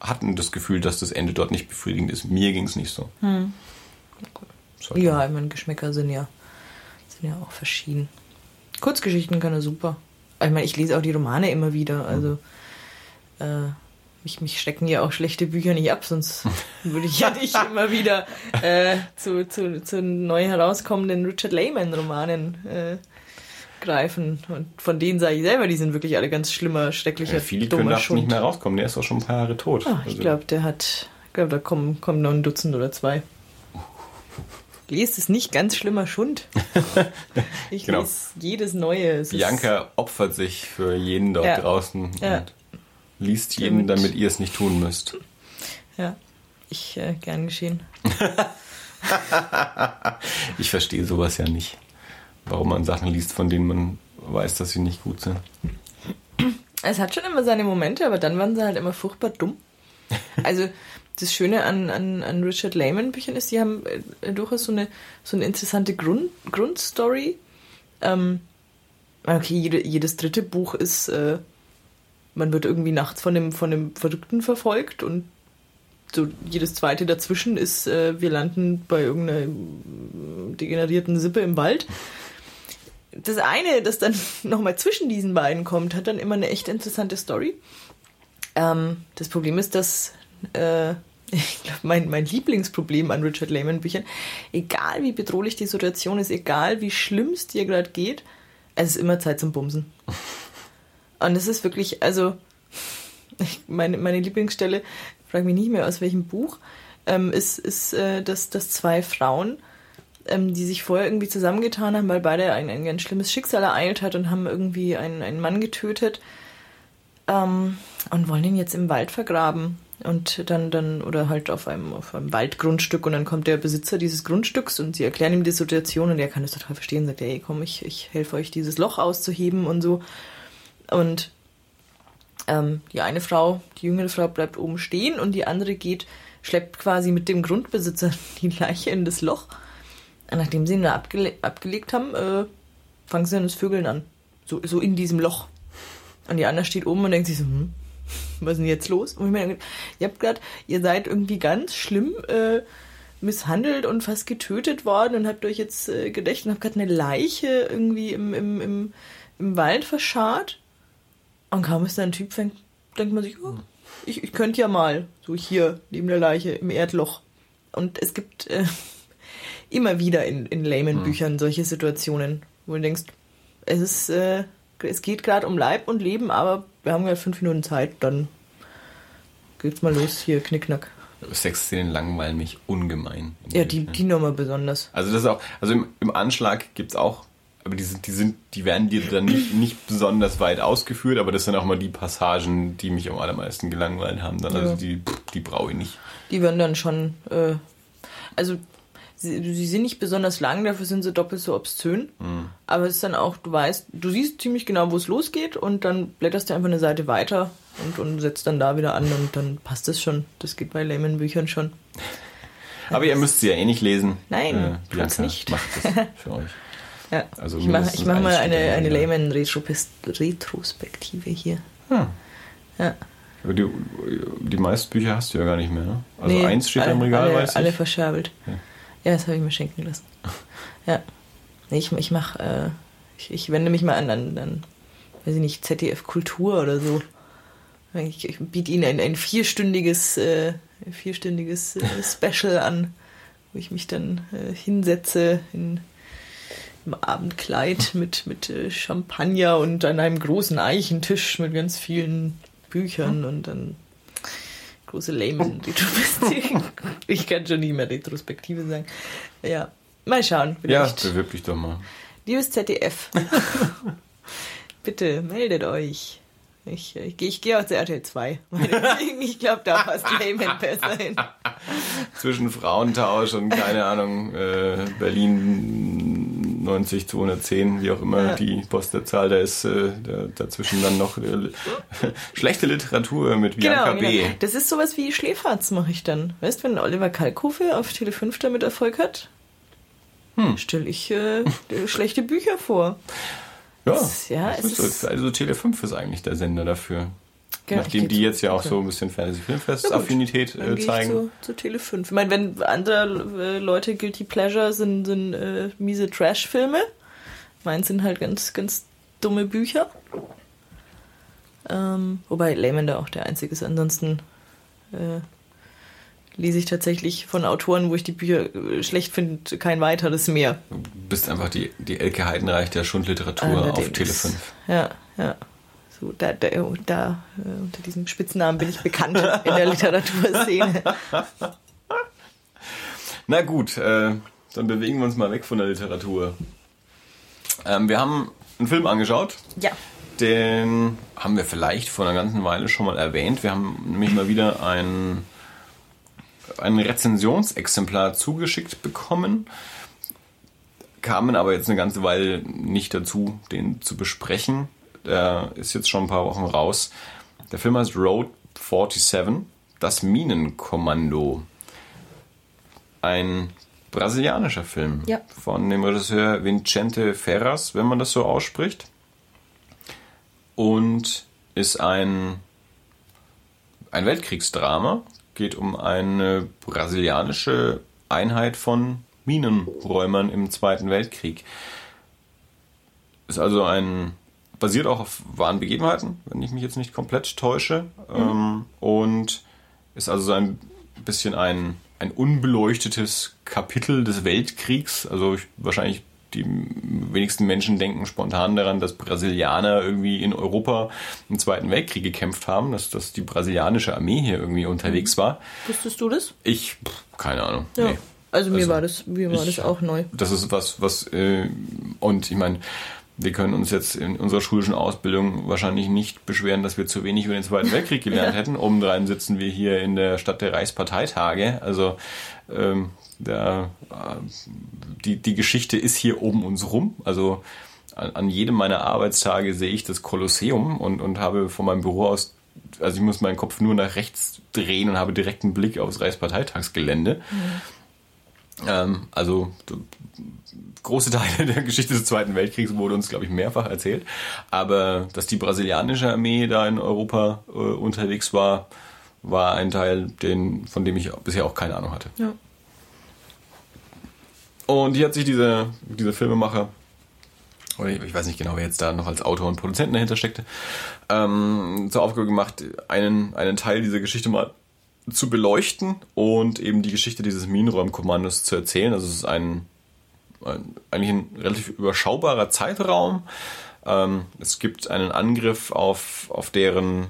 hatten das Gefühl, dass das Ende dort nicht befriedigend ist. Mir ging es nicht so. Hm. Okay. Ja, ich meine, Geschmäcker sind ja, sind ja auch verschieden. Kurzgeschichten kann er super. Ich meine, ich lese auch die Romane immer wieder, also äh, mich, mich schrecken ja auch schlechte Bücher nicht ab, sonst würde ich ja nicht immer wieder äh, zu, zu, zu neu herauskommenden Richard Lehman-Romanen äh, greifen. Und von denen sage ich selber, die sind wirklich alle ganz schlimmer, schrecklicher, ja, Viele können auch nicht mehr rauskommen, der ist auch schon ein paar Jahre tot. Ah, ich also. glaube, der hat, ich glaube, da kommen, kommen noch ein Dutzend oder zwei. Lest es nicht ganz schlimmer Schund. Ich genau. lese jedes Neue. Es Bianca opfert sich für jeden dort ja. draußen ja. und liest jeden, damit, damit ihr es nicht tun müsst. Ja, ich äh, gern geschehen. ich verstehe sowas ja nicht warum man Sachen liest, von denen man weiß, dass sie nicht gut sind. Es hat schon immer seine Momente, aber dann waren sie halt immer furchtbar dumm. Also das Schöne an, an, an Richard Lehman Büchern ist, die haben äh, durchaus so eine, so eine interessante Grund, Grundstory. Ähm, okay, jede, jedes dritte Buch ist, äh, man wird irgendwie nachts von dem, von dem Verrückten verfolgt und so jedes zweite dazwischen ist, äh, wir landen bei irgendeiner degenerierten Sippe im Wald das eine, das dann nochmal zwischen diesen beiden kommt, hat dann immer eine echt interessante Story. Ähm, das Problem ist, dass äh, ich glaube, mein, mein Lieblingsproblem an Richard Lehman Büchern, egal wie bedrohlich die Situation ist, egal wie schlimm es dir gerade geht, es ist immer Zeit zum Bumsen. Und es ist wirklich, also, meine, meine Lieblingsstelle, frage mich nicht mehr aus welchem Buch, ähm, ist, ist äh, dass, dass zwei Frauen ähm, die sich vorher irgendwie zusammengetan haben, weil beide ein, ein ganz schlimmes Schicksal ereilt hat und haben irgendwie einen, einen Mann getötet ähm, und wollen ihn jetzt im Wald vergraben. Und dann, dann, oder halt auf einem, auf einem Waldgrundstück und dann kommt der Besitzer dieses Grundstücks und sie erklären ihm die Situation und er kann das total verstehen, sagt, ey, komm, ich, ich helfe euch, dieses Loch auszuheben und so. Und ähm, die eine Frau, die jüngere Frau bleibt oben stehen und die andere geht, schleppt quasi mit dem Grundbesitzer die Leiche in das Loch nachdem sie ihn da abgele abgelegt haben, äh, fangen sie dann das Vögeln an. So, so in diesem Loch. Und die andere steht oben und denkt sich so, hm, was ist denn jetzt los? Und ich meine, ihr habt gerade, ihr seid irgendwie ganz schlimm äh, misshandelt und fast getötet worden und habt euch jetzt äh, gedächt und habt gerade eine Leiche irgendwie im, im, im, im Wald verscharrt. Und kaum ist da ein Typ fängt, denkt man sich, oh, ich, ich könnte ja mal, so hier neben der Leiche im Erdloch. Und es gibt äh, immer wieder in, in Layman-Büchern hm. solche Situationen, wo du denkst, es ist, äh, es geht gerade um Leib und Leben, aber wir haben ja fünf Minuten Zeit, dann geht's mal los hier, Knickknack. Sexszenen langweilen mich ungemein. Ja, die, die nochmal besonders. Also das ist auch, also im, im Anschlag gibt's auch, aber die sind, die sind, die werden dir dann nicht, nicht besonders weit ausgeführt, aber das sind auch mal die Passagen, die mich am allermeisten gelangweilt haben. Dann, also die, die brauche ich nicht. Die werden dann schon, äh, also sie, sie sind nicht besonders lang, dafür sind sie doppelt so obszön. Mhm. Aber es ist dann auch, du weißt, du siehst ziemlich genau, wo es losgeht und dann blätterst du einfach eine Seite weiter und, und setzt dann da wieder an und dann passt es schon. Das geht bei Layman-Büchern schon. Aber ihr müsst sie ja eh nicht lesen. Nein, äh, tut's nicht. Macht das für euch. Ja. Also ich mache mach mal eine, eine Layman-Retrospektive hier. Hm. Ja. Aber die, die meisten Bücher hast du ja gar nicht mehr, ne? Also nee, eins steht alle, im Regal, alle, weiß ich. Alle verscherbelt. Ja. Ja, das habe ich mir schenken lassen. Ja. Ich, ich mache, äh, ich, ich, wende mich mal an, an, an, weiß ich nicht, ZDF Kultur oder so. Ich, ich biete ihnen ein, ein vierstündiges, äh, vierstündiges äh, Special an, wo ich mich dann äh, hinsetze in, im Abendkleid mit, mit äh, Champagner und an einem großen Eichentisch mit ganz vielen Büchern und dann große Layman, die du bist. ich kann schon nicht mehr Retrospektive sagen. Ja, mal schauen. Vielleicht. Ja, bewirb dich doch mal. Liebes ZDF, bitte meldet euch. Ich, ich, ich gehe auch zu RTL 2. ich glaube, da passt Layman besser hin. Zwischen Frauentausch und keine Ahnung, äh, Berlin 90 210, wie auch immer die Postleitzahl, da ist äh, da, dazwischen dann noch äh, schlechte Literatur mit Bianca genau, B. Genau. Das ist sowas wie Schläferz mache ich dann. Weißt du, wenn Oliver Kalkofe auf Tele 5 damit Erfolg hat, hm. stelle ich äh, schlechte Bücher vor. Ja, das, ja es ist also Tele5 ist eigentlich der Sender dafür. Genau, Nachdem die jetzt ja auch so ein bisschen Fantasy-Filmfest-Affinität äh, zeigen. Zu, zu Tele 5. Ich meine, wenn andere äh, Leute Guilty Pleasure sind, sind äh, miese Trash-Filme. Meins sind halt ganz, ganz dumme Bücher. Ähm, wobei Layman da auch der einzige ist. Ansonsten äh, lese ich tatsächlich von Autoren, wo ich die Bücher äh, schlecht finde, kein weiteres mehr. Du bist einfach die, die Elke Heidenreich der Schundliteratur Allerdings. auf Tele 5. Ja, ja. So, da, da, da äh, unter diesem Spitznamen bin ich bekannt in der Literaturszene. Na gut, äh, dann bewegen wir uns mal weg von der Literatur. Ähm, wir haben einen Film angeschaut. Ja. Den haben wir vielleicht vor einer ganzen Weile schon mal erwähnt. Wir haben nämlich mal wieder ein ein Rezensionsexemplar zugeschickt bekommen, kamen aber jetzt eine ganze Weile nicht dazu, den zu besprechen. Der ist jetzt schon ein paar Wochen raus. Der Film heißt Road 47, das Minenkommando. Ein brasilianischer Film ja. von dem Regisseur Vincente Ferraz, wenn man das so ausspricht. Und ist ein, ein Weltkriegsdrama, geht um eine brasilianische Einheit von Minenräumern im Zweiten Weltkrieg. Ist also ein basiert auch auf wahren Begebenheiten, wenn ich mich jetzt nicht komplett täusche, mhm. ähm, und ist also so ein bisschen ein ein unbeleuchtetes Kapitel des Weltkriegs. Also ich, wahrscheinlich die wenigsten Menschen denken spontan daran, dass Brasilianer irgendwie in Europa im Zweiten Weltkrieg gekämpft haben, dass, dass die brasilianische Armee hier irgendwie unterwegs mhm. war. Wusstest du das? Ich, keine Ahnung. Ja. Nee. Also mir also, war das, mir war ich, das auch neu. Das ist was, was, äh, und ich meine, wir können uns jetzt in unserer schulischen Ausbildung wahrscheinlich nicht beschweren, dass wir zu wenig über den Zweiten Weltkrieg gelernt hätten. Obendrein sitzen wir hier in der Stadt der Reichsparteitage. Also ähm, der, äh, die, die Geschichte ist hier oben uns rum. Also an, an jedem meiner Arbeitstage sehe ich das Kolosseum und, und habe von meinem Büro aus, also ich muss meinen Kopf nur nach rechts drehen und habe direkt einen Blick aufs Reichsparteitagsgelände. Mhm. Ähm, also große Teile der Geschichte des Zweiten Weltkriegs wurde uns, glaube ich, mehrfach erzählt. Aber dass die brasilianische Armee da in Europa äh, unterwegs war, war ein Teil, den, von dem ich bisher auch keine Ahnung hatte. Ja. Und hier hat sich dieser, dieser Filmemacher, oder ich weiß nicht genau, wer jetzt da noch als Autor und Produzenten dahinter steckte, ähm, zur Aufgabe gemacht, einen, einen Teil dieser Geschichte mal zu beleuchten und eben die Geschichte dieses Minenräumkommandos zu erzählen. Also es ist ein, ein eigentlich ein relativ überschaubarer Zeitraum. Ähm, es gibt einen Angriff auf, auf deren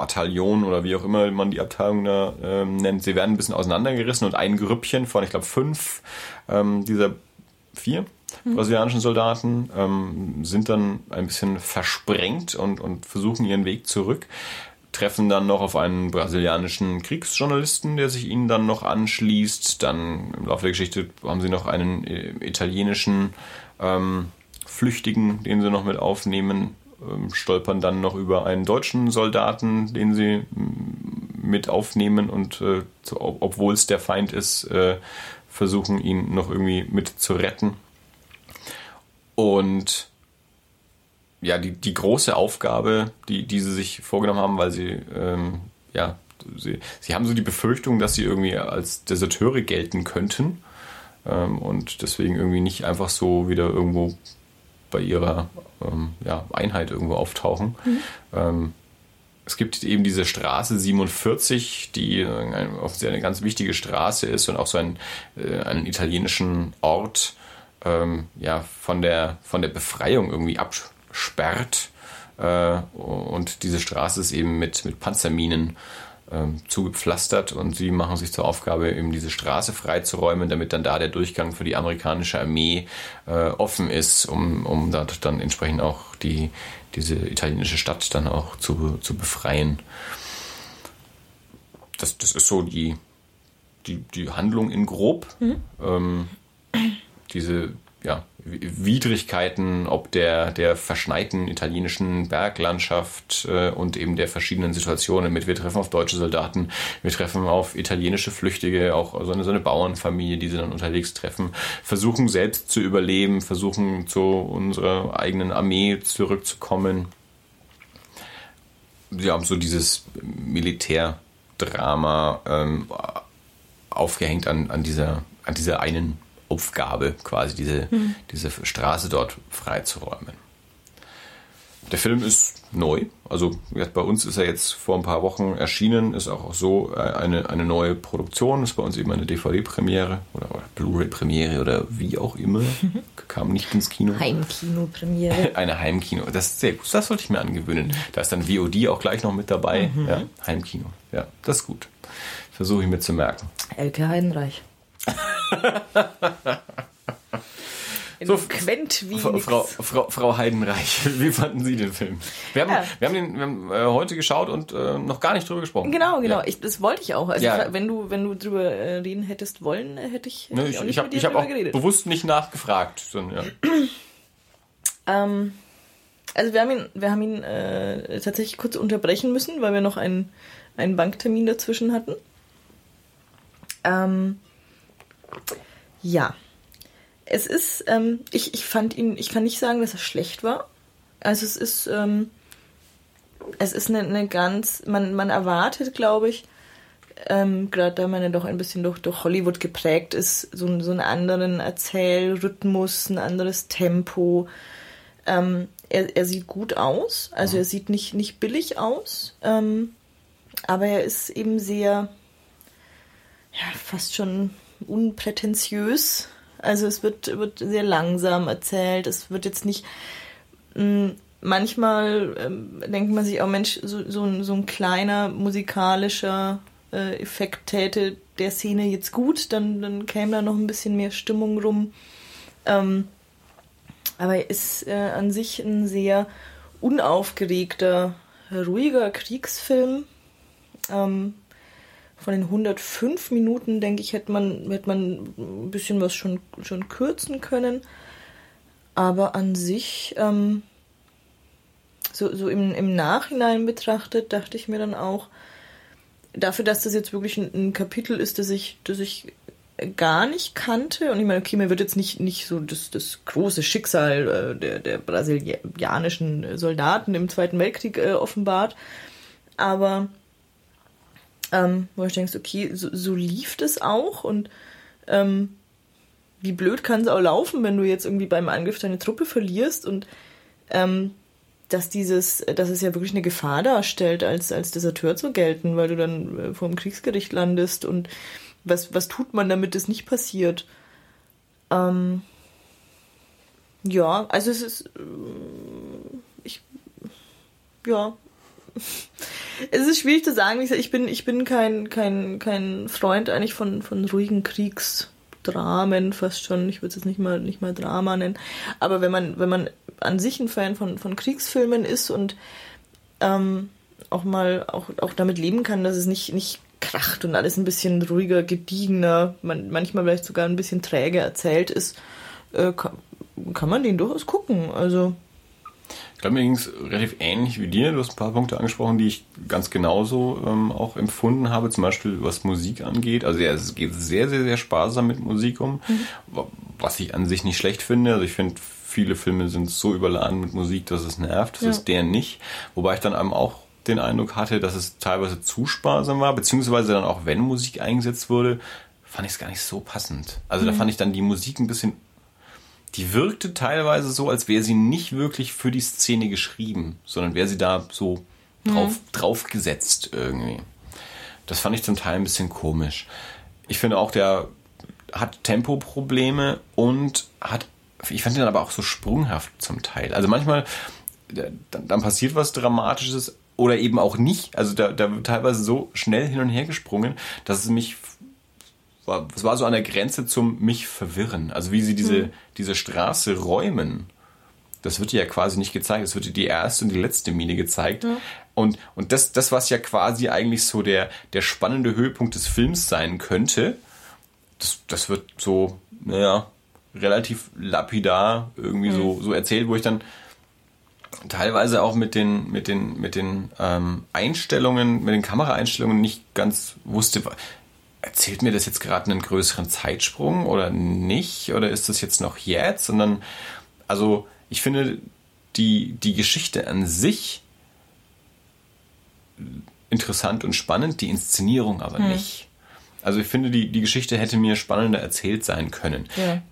Bataillon oder wie auch immer man die Abteilung da ähm, nennt, sie werden ein bisschen auseinandergerissen und ein Grüppchen von, ich glaube, fünf ähm, dieser vier mhm. brasilianischen Soldaten ähm, sind dann ein bisschen versprengt und, und versuchen ihren Weg zurück treffen dann noch auf einen brasilianischen Kriegsjournalisten, der sich ihnen dann noch anschließt. Dann im Laufe der Geschichte haben sie noch einen äh, italienischen ähm, Flüchtigen, den sie noch mit aufnehmen. Ähm, stolpern dann noch über einen deutschen Soldaten, den sie mit aufnehmen und äh, obwohl es der Feind ist, äh, versuchen ihn noch irgendwie mit zu retten. Und ja, die, die große Aufgabe, die, die sie sich vorgenommen haben, weil sie, ähm, ja, sie, sie haben so die Befürchtung, dass sie irgendwie als Deserteure gelten könnten ähm, und deswegen irgendwie nicht einfach so wieder irgendwo bei ihrer ähm, ja, Einheit irgendwo auftauchen. Mhm. Ähm, es gibt eben diese Straße 47, die offensichtlich eine ganz wichtige Straße ist und auch so einen, äh, einen italienischen Ort ähm, ja, von, der, von der Befreiung irgendwie absperrt. Äh, und diese Straße ist eben mit, mit Panzerminen ähm, zugepflastert und sie machen sich zur Aufgabe, eben diese Straße freizuräumen, damit dann da der Durchgang für die amerikanische Armee äh, offen ist, um, um dort dann entsprechend auch die, diese italienische Stadt dann auch zu, zu befreien. Das, das ist so die, die, die Handlung in grob. Mhm. Ähm, diese ja, Widrigkeiten, ob der, der verschneiten italienischen Berglandschaft äh, und eben der verschiedenen Situationen mit, wir treffen auf deutsche Soldaten, wir treffen auf italienische Flüchtige, auch so eine, so eine Bauernfamilie, die sie dann unterwegs treffen, versuchen selbst zu überleben, versuchen zu unserer eigenen Armee zurückzukommen. Sie haben so dieses Militärdrama ähm, aufgehängt an, an, dieser, an dieser einen Aufgabe, quasi diese, mhm. diese Straße dort freizuräumen. Der Film ist neu, also bei uns ist er jetzt vor ein paar Wochen erschienen, ist auch so äh, eine, eine neue Produktion, ist bei uns eben eine DVD-Premiere oder, oder Blu-ray-Premiere oder wie auch immer, kam nicht ins Kino. Heimkino-Premiere. Eine Heimkino, das ist sehr gut, das sollte ich mir angewöhnen. Da ist dann VOD auch gleich noch mit dabei, mhm. ja, Heimkino, ja, das ist gut. Versuche ich mir zu merken. Elke Heidenreich. so, Frau, Frau, Frau, Heidenreich, wie fanden Sie den Film? Wir haben, ja. wir haben den wir haben, äh, heute geschaut und äh, noch gar nicht drüber gesprochen. Genau, genau. Ja. Ich, das wollte ich auch. Also ja. wenn du wenn du drüber äh, reden hättest wollen, hätte ich, hätte ne, ich, ich, ich habe hab auch geredet. bewusst nicht nachgefragt. Sondern, ähm, also wir haben ihn, wir haben ihn äh, tatsächlich kurz unterbrechen müssen, weil wir noch einen, einen Banktermin dazwischen hatten. Ähm, ja. Es ist, ähm, ich, ich fand ihn, ich kann nicht sagen, dass er schlecht war. Also es ist, ähm, es ist eine, eine ganz, man, man erwartet, glaube ich, ähm, gerade da man ja doch ein bisschen durch, durch Hollywood geprägt ist, so, so einen anderen Erzählrhythmus, ein anderes Tempo. Ähm, er, er sieht gut aus, also er sieht nicht, nicht billig aus, ähm, aber er ist eben sehr, ja, fast schon unprätentiös. Also es wird, wird sehr langsam erzählt. Es wird jetzt nicht. Hm, manchmal ähm, denkt man sich auch, Mensch, so, so, ein, so ein kleiner musikalischer äh, Effekt täte der Szene jetzt gut, dann, dann käme da noch ein bisschen mehr Stimmung rum. Ähm, aber er ist äh, an sich ein sehr unaufgeregter, ruhiger Kriegsfilm. Ähm, von den 105 Minuten, denke ich, hätte man, hätte man ein bisschen was schon, schon kürzen können. Aber an sich, ähm, so, so im, im Nachhinein betrachtet, dachte ich mir dann auch, dafür, dass das jetzt wirklich ein, ein Kapitel ist, das ich, das ich gar nicht kannte. Und ich meine, okay, mir wird jetzt nicht, nicht so das, das große Schicksal äh, der, der brasilianischen Soldaten im Zweiten Weltkrieg äh, offenbart. Aber ähm, wo ich denkst, okay, so, so lief das auch und ähm, wie blöd kann es auch laufen, wenn du jetzt irgendwie beim Angriff deine Truppe verlierst und ähm, dass dieses, dass es ja wirklich eine Gefahr darstellt, als, als Deserteur zu gelten, weil du dann äh, vor dem Kriegsgericht landest und was, was tut man, damit es nicht passiert? Ähm, ja, also es ist, äh, ich, ja, es ist schwierig zu sagen. Ich bin, ich bin kein, kein, kein Freund eigentlich von, von ruhigen Kriegsdramen, fast schon. Ich würde es jetzt nicht mal, nicht mal Drama nennen. Aber wenn man, wenn man an sich ein Fan von, von Kriegsfilmen ist und ähm, auch mal auch, auch damit leben kann, dass es nicht, nicht kracht und alles ein bisschen ruhiger, gediegener, man, manchmal vielleicht sogar ein bisschen träge erzählt ist, äh, kann, kann man den durchaus gucken. Also ich glaube, mir ging es relativ ähnlich wie dir. Du hast ein paar Punkte angesprochen, die ich ganz genauso ähm, auch empfunden habe. Zum Beispiel, was Musik angeht. Also ja, es geht sehr, sehr, sehr sparsam mit Musik um. Mhm. Was ich an sich nicht schlecht finde. Also ich finde, viele Filme sind so überladen mit Musik, dass es nervt. Das ja. ist der nicht. Wobei ich dann einem auch den Eindruck hatte, dass es teilweise zu sparsam war. Beziehungsweise dann auch, wenn Musik eingesetzt wurde, fand ich es gar nicht so passend. Also mhm. da fand ich dann die Musik ein bisschen die wirkte teilweise so, als wäre sie nicht wirklich für die Szene geschrieben, sondern wäre sie da so drauf, mhm. drauf gesetzt irgendwie. Das fand ich zum Teil ein bisschen komisch. Ich finde auch der, hat Tempoprobleme und hat, ich fand ihn aber auch so sprunghaft zum Teil. Also manchmal, dann, dann passiert was Dramatisches oder eben auch nicht. Also da, da wird teilweise so schnell hin und her gesprungen, dass es mich war, es war so an der Grenze zum mich verwirren. Also wie sie diese, mhm. diese Straße räumen. Das wird ja quasi nicht gezeigt. Es wird die erste und die letzte Mine gezeigt. Ja. Und, und das, das, was ja quasi eigentlich so der, der spannende Höhepunkt des Films sein könnte, das, das wird so, naja, relativ lapidar irgendwie mhm. so, so erzählt, wo ich dann teilweise auch mit den, mit den, mit den ähm, Einstellungen, mit den Kameraeinstellungen nicht ganz wusste, erzählt mir das jetzt gerade einen größeren Zeitsprung oder nicht? Oder ist das jetzt noch jetzt? Sondern, also ich finde die, die Geschichte an sich interessant und spannend, die Inszenierung aber hm. nicht. Also ich finde, die, die Geschichte hätte mir spannender erzählt sein können. Ja.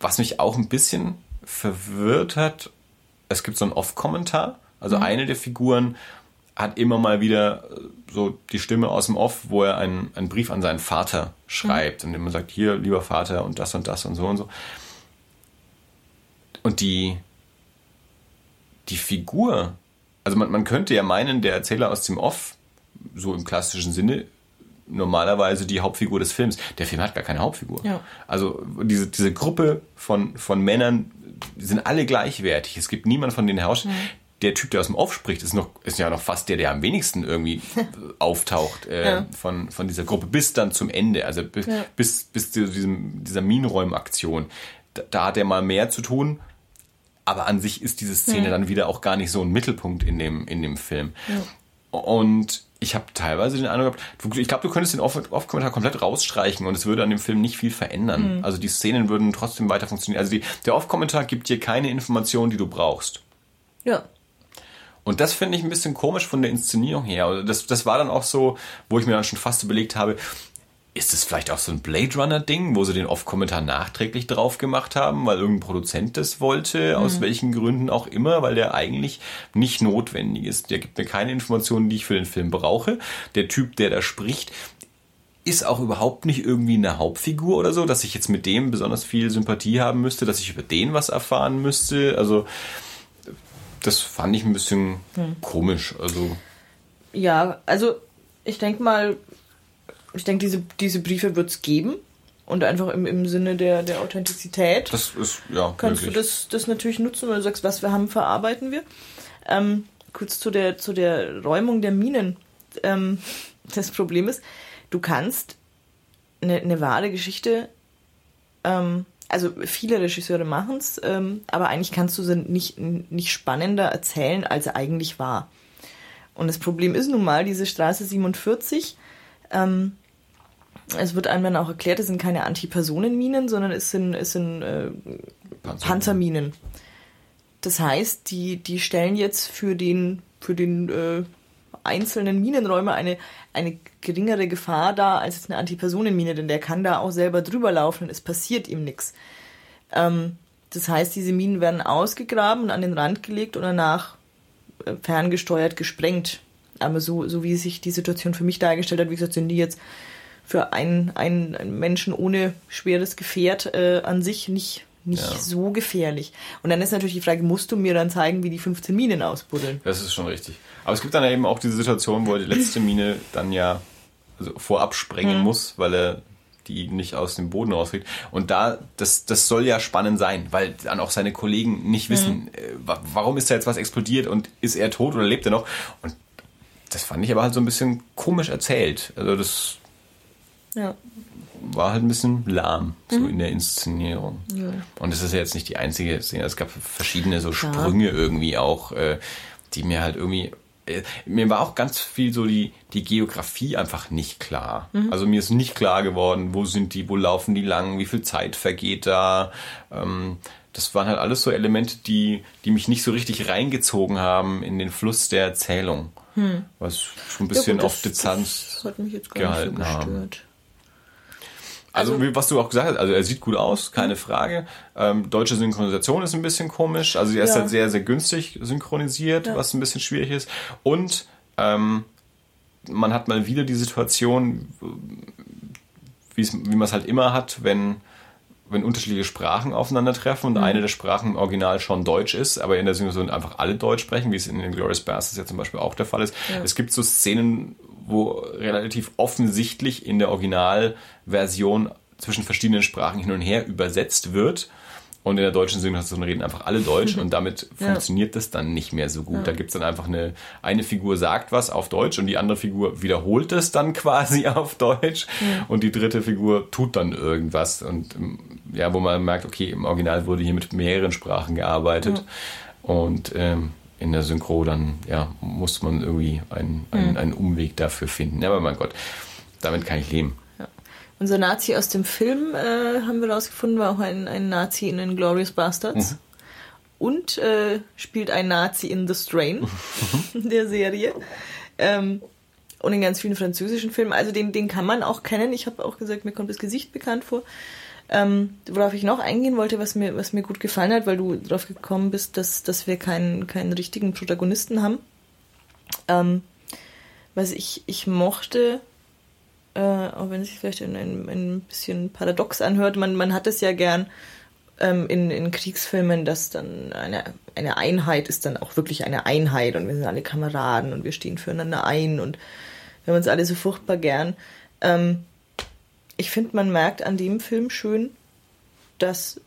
Was mich auch ein bisschen verwirrt hat, es gibt so einen Off-Kommentar. Also mhm. eine der Figuren hat immer mal wieder äh, so die Stimme aus dem Off, wo er einen, einen Brief an seinen Vater schreibt, mhm. und immer sagt, hier, lieber Vater, und das und das und so und so. Und die, die Figur, also man, man könnte ja meinen, der Erzähler aus dem Off, so im klassischen Sinne, normalerweise die Hauptfigur des Films. Der Film hat gar keine Hauptfigur. Ja. Also diese, diese Gruppe von, von Männern sind alle gleichwertig. Es gibt niemanden von denen heraussteht. Mhm. Der Typ, der aus dem Off spricht, ist, noch, ist ja noch fast der, der am wenigsten irgendwie auftaucht äh, ja. von, von dieser Gruppe bis dann zum Ende. Also bis, ja. bis, bis zu diesem, dieser Minenräumaktion. Da, da hat er mal mehr zu tun aber an sich ist diese Szene mhm. dann wieder auch gar nicht so ein Mittelpunkt in dem, in dem Film. Ja. Und ich habe teilweise den Eindruck gehabt, ich glaube, du könntest den Off-Kommentar komplett rausstreichen und es würde an dem Film nicht viel verändern. Mhm. Also die Szenen würden trotzdem weiter funktionieren. Also die, der Off-Kommentar gibt dir keine Informationen, die du brauchst. Ja. Und das finde ich ein bisschen komisch von der Inszenierung her. Das, das war dann auch so, wo ich mir dann schon fast überlegt habe, ist es vielleicht auch so ein Blade Runner-Ding, wo sie den Off-Kommentar nachträglich drauf gemacht haben, weil irgendein Produzent das wollte, mhm. aus welchen Gründen auch immer, weil der eigentlich nicht notwendig ist. Der gibt mir keine Informationen, die ich für den Film brauche. Der Typ, der da spricht, ist auch überhaupt nicht irgendwie eine Hauptfigur oder so, dass ich jetzt mit dem besonders viel Sympathie haben müsste, dass ich über den was erfahren müsste. Also das fand ich ein bisschen hm. komisch. Also ja, also ich denke mal, ich denke, diese, diese Briefe wird es geben. Und einfach im, im Sinne der, der Authentizität. Das ist, ja. Kannst möglich. du das, das natürlich nutzen, wenn du sagst, was wir haben, verarbeiten wir. Ähm, kurz zu der, zu der Räumung der Minen. Ähm, das Problem ist, du kannst eine, eine wahre Geschichte, ähm, also viele Regisseure machen es, ähm, aber eigentlich kannst du sie nicht, nicht spannender erzählen, als sie eigentlich war. Und das Problem ist nun mal, diese Straße 47, ähm, es wird einem dann auch erklärt, es sind keine Antipersonenminen, sondern es sind, es sind äh, Panzer. Panzerminen. Das heißt, die, die stellen jetzt für den, für den äh, einzelnen Minenräumer eine, eine geringere Gefahr dar als eine Antipersonenmine, denn der kann da auch selber drüber laufen und es passiert ihm nichts. Ähm, das heißt, diese Minen werden ausgegraben und an den Rand gelegt und danach äh, ferngesteuert gesprengt. Aber so, so wie sich die Situation für mich dargestellt hat, wie gesagt, sind die jetzt für einen, einen Menschen ohne schweres Gefährt äh, an sich nicht, nicht ja. so gefährlich. Und dann ist natürlich die Frage, musst du mir dann zeigen, wie die 15 Minen ausbuddeln? Das ist schon richtig. Aber es gibt dann eben auch diese Situation, wo er die letzte Mine dann ja also vorab sprengen hm. muss, weil er die nicht aus dem Boden rauskriegt. Und da, das, das soll ja spannend sein, weil dann auch seine Kollegen nicht wissen, mhm. warum ist da jetzt was explodiert und ist er tot oder lebt er noch? Und das fand ich aber halt so ein bisschen komisch erzählt. Also das ja. War halt ein bisschen lahm, so mhm. in der Inszenierung. Ja. Und es ist ja jetzt nicht die einzige Szene. Es gab verschiedene so Sprünge ja. irgendwie auch, äh, die mir halt irgendwie äh, mir war auch ganz viel so die, die Geografie einfach nicht klar. Mhm. Also mir ist nicht klar geworden, wo sind die, wo laufen die lang, wie viel Zeit vergeht da. Ähm, das waren halt alles so Elemente, die, die mich nicht so richtig reingezogen haben in den Fluss der Erzählung. Hm. Was schon ein bisschen ja, gut, auf Distanz gehalten so haben. Also, also, was du auch gesagt hast, also er sieht gut aus, keine Frage. Ähm, deutsche Synchronisation ist ein bisschen komisch. Also er ist ja. halt sehr, sehr günstig synchronisiert, ja. was ein bisschen schwierig ist. Und ähm, man hat mal wieder die Situation, wie man es halt immer hat, wenn wenn unterschiedliche Sprachen aufeinandertreffen und mhm. eine der Sprachen im Original schon Deutsch ist, aber in der Synchronisation einfach alle Deutsch sprechen, wie es in den Glorious Bastards ja zum Beispiel auch der Fall ist. Ja. Es gibt so Szenen, wo relativ offensichtlich in der Originalversion zwischen verschiedenen Sprachen hin und her übersetzt wird und in der deutschen Synchronisation reden einfach alle Deutsch und damit ja. funktioniert das dann nicht mehr so gut. Ja. Da gibt es dann einfach eine, eine Figur sagt was auf Deutsch und die andere Figur wiederholt es dann quasi auf Deutsch ja. und die dritte Figur tut dann irgendwas und ähm, ja, wo man merkt, okay, im Original wurde hier mit mehreren Sprachen gearbeitet und ähm, in der Synchro dann ja, muss man irgendwie einen, einen, einen Umweg dafür finden. Aber mein Gott, damit kann ich leben. Unser Nazi aus dem Film, äh, haben wir rausgefunden, war auch ein, ein Nazi in den Glorious Bastards. Mhm. Und äh, spielt ein Nazi in The Strain, mhm. der Serie. Ähm, und in ganz vielen französischen Filmen. Also den, den kann man auch kennen. Ich habe auch gesagt, mir kommt das Gesicht bekannt vor. Ähm, worauf ich noch eingehen wollte, was mir, was mir gut gefallen hat, weil du drauf gekommen bist, dass, dass wir keinen, keinen richtigen Protagonisten haben. Ähm, was ich, ich mochte äh, auch wenn es sich vielleicht ein, ein, ein, bisschen paradox anhört, man, man hat es ja gern ähm, in, in Kriegsfilmen, dass dann eine, eine Einheit ist dann auch wirklich eine Einheit und wir sind alle Kameraden und wir stehen füreinander ein und wir haben uns alle so furchtbar gern. Ähm, ich finde, man merkt an dem Film schön, dass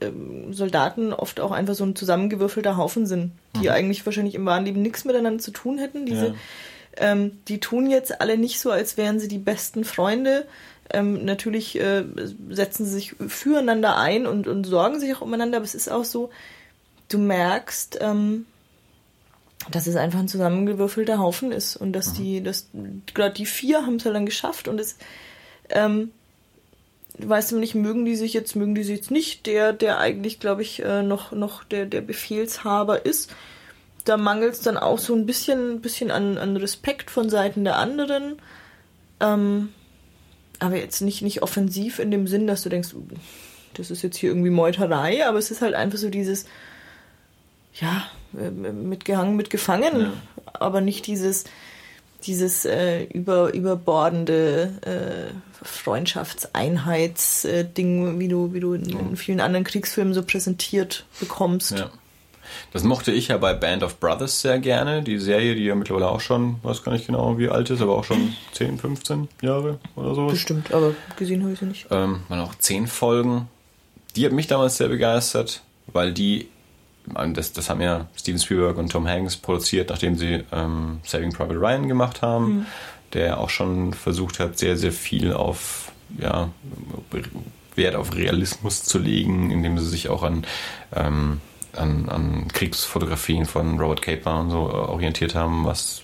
ähm, Soldaten oft auch einfach so ein zusammengewürfelter Haufen sind, die mhm. eigentlich wahrscheinlich im wahren Leben nichts miteinander zu tun hätten. Diese, ja. Ähm, die tun jetzt alle nicht so, als wären sie die besten Freunde. Ähm, natürlich äh, setzen sie sich füreinander ein und, und sorgen sich auch umeinander, aber es ist auch so, du merkst, ähm, dass es einfach ein zusammengewürfelter Haufen ist und dass mhm. die, dass gerade die vier haben es halt dann geschafft und es, ähm, weißt du nicht, mögen die sich jetzt, mögen die sich jetzt nicht, der, der eigentlich, glaube ich, äh, noch, noch der, der Befehlshaber ist da mangelt es dann auch so ein bisschen, bisschen an, an Respekt von Seiten der anderen. Ähm, aber jetzt nicht, nicht offensiv in dem Sinn, dass du denkst, uh, das ist jetzt hier irgendwie Meuterei, aber es ist halt einfach so dieses, ja, äh, mitgehangen, mitgefangen, ja. aber nicht dieses, dieses äh, über, überbordende äh, Freundschaftseinheitsding, wie du, wie du in, in, vielen anderen Kriegsfilmen so präsentiert bekommst. Ja. Das mochte ich ja bei Band of Brothers sehr gerne. Die Serie, die ja mittlerweile auch schon, weiß gar nicht genau, wie alt ist, aber auch schon 10, 15 Jahre oder so. Bestimmt, aber gesehen habe ich sie nicht. Ähm, waren auch 10 Folgen. Die hat mich damals sehr begeistert, weil die, das, das haben ja Steven Spielberg und Tom Hanks produziert, nachdem sie ähm, Saving Private Ryan gemacht haben, mhm. der auch schon versucht hat, sehr, sehr viel auf, ja, Wert auf Realismus zu legen, indem sie sich auch an ähm, an, an Kriegsfotografien von Robert Caper und so äh, orientiert haben, was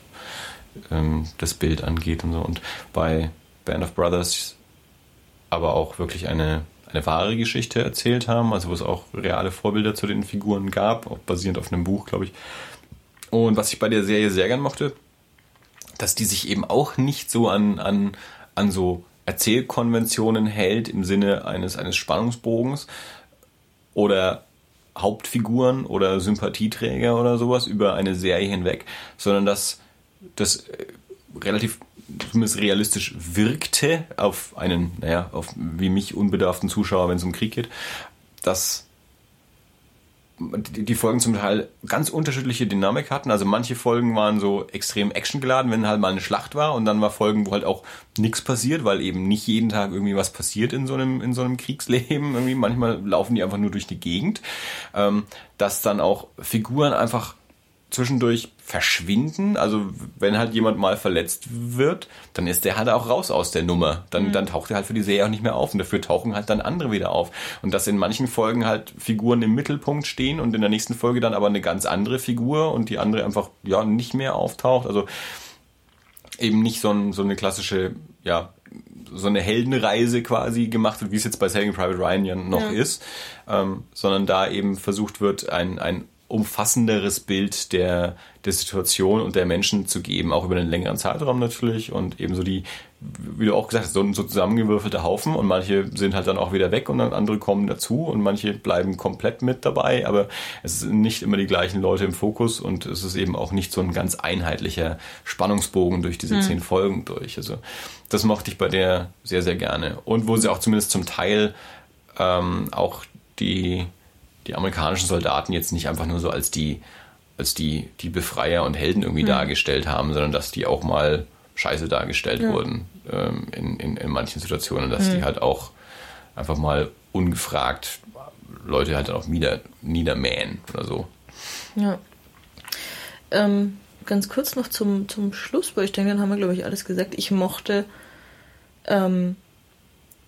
ähm, das Bild angeht und so. Und bei Band of Brothers aber auch wirklich eine, eine wahre Geschichte erzählt haben, also wo es auch reale Vorbilder zu den Figuren gab, auch basierend auf einem Buch, glaube ich. Und was ich bei der Serie sehr gern mochte, dass die sich eben auch nicht so an, an, an so Erzählkonventionen hält im Sinne eines, eines Spannungsbogens oder Hauptfiguren oder Sympathieträger oder sowas über eine Serie hinweg, sondern dass das äh, relativ zumindest realistisch wirkte auf einen, naja, auf wie mich unbedarften Zuschauer, wenn es um Krieg geht, dass die Folgen zum Teil ganz unterschiedliche Dynamik hatten. Also manche Folgen waren so extrem actiongeladen, wenn halt mal eine Schlacht war und dann war Folgen, wo halt auch nichts passiert, weil eben nicht jeden Tag irgendwie was passiert in so einem, in so einem Kriegsleben. Irgendwie manchmal laufen die einfach nur durch die Gegend. Ähm, dass dann auch Figuren einfach zwischendurch verschwinden. Also wenn halt jemand mal verletzt wird, dann ist der halt auch raus aus der Nummer. Dann, mhm. dann taucht er halt für die Serie auch nicht mehr auf und dafür tauchen halt dann andere wieder auf. Und dass in manchen Folgen halt Figuren im Mittelpunkt stehen und in der nächsten Folge dann aber eine ganz andere Figur und die andere einfach ja nicht mehr auftaucht. Also eben nicht so, ein, so eine klassische, ja, so eine Heldenreise quasi gemacht wird, wie es jetzt bei Saving Private Ryan ja noch ja. ist, ähm, sondern da eben versucht wird, ein, ein umfassenderes Bild der, der Situation und der Menschen zu geben, auch über einen längeren Zeitraum natürlich und ebenso die, wie du auch gesagt hast, so, so zusammengewürfelte Haufen und manche sind halt dann auch wieder weg und dann andere kommen dazu und manche bleiben komplett mit dabei, aber es sind nicht immer die gleichen Leute im Fokus und es ist eben auch nicht so ein ganz einheitlicher Spannungsbogen durch diese mhm. zehn Folgen durch. Also das mochte ich bei der sehr, sehr gerne. Und wo sie auch zumindest zum Teil ähm, auch die die amerikanischen Soldaten jetzt nicht einfach nur so als die, als die, die Befreier und Helden irgendwie mhm. dargestellt haben, sondern dass die auch mal scheiße dargestellt ja. wurden ähm, in, in, in manchen Situationen, dass mhm. die halt auch einfach mal ungefragt Leute halt auch nieder, niedermähen oder so. Ja. Ähm, ganz kurz noch zum, zum Schluss, weil ich denke, dann haben wir, glaube ich, alles gesagt. Ich mochte ähm,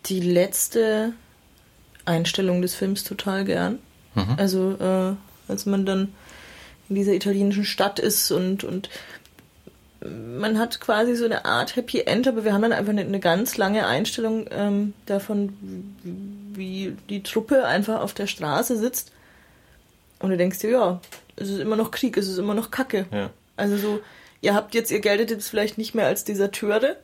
die letzte Einstellung des Films total gern. Mhm. Also äh, als man dann in dieser italienischen Stadt ist und, und man hat quasi so eine Art Happy End, aber wir haben dann einfach eine, eine ganz lange Einstellung ähm, davon, wie die Truppe einfach auf der Straße sitzt und du denkst dir, ja, es ist immer noch Krieg, es ist immer noch Kacke. Ja. Also so, ihr habt jetzt, ihr geltet jetzt vielleicht nicht mehr als Deserteure,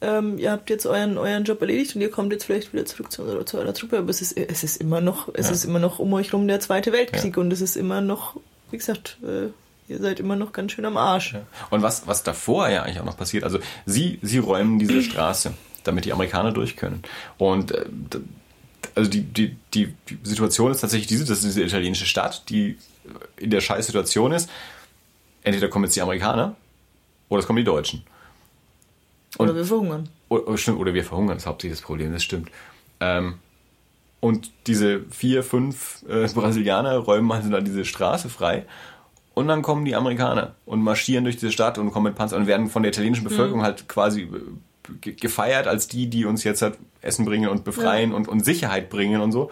ähm, ihr habt jetzt euren, euren Job erledigt und ihr kommt jetzt vielleicht wieder zurück zu, zu eurer Truppe, aber es ist, es ist immer noch, es ja. ist immer noch um euch rum der Zweite Weltkrieg ja. und es ist immer noch, wie gesagt, äh, ihr seid immer noch ganz schön am Arsch. Ja. Und was, was davor ja eigentlich auch noch passiert, also sie, sie räumen diese Straße, damit die Amerikaner durch können. Und äh, also die, die, die Situation ist tatsächlich diese, das ist diese italienische Stadt, die in der Scheißsituation ist. Entweder kommen jetzt die Amerikaner oder es kommen die Deutschen. Und, oder wir verhungern. Oder, stimmt, oder wir verhungern, das ist hauptsächlich das Problem, das stimmt. Ähm, und diese vier, fünf äh, Brasilianer räumen also dann diese Straße frei. Und dann kommen die Amerikaner und marschieren durch diese Stadt und kommen mit Panzer und werden von der italienischen mhm. Bevölkerung mhm. halt quasi äh, gefeiert als die, die uns jetzt halt Essen bringen und befreien ja. und, und Sicherheit bringen und so.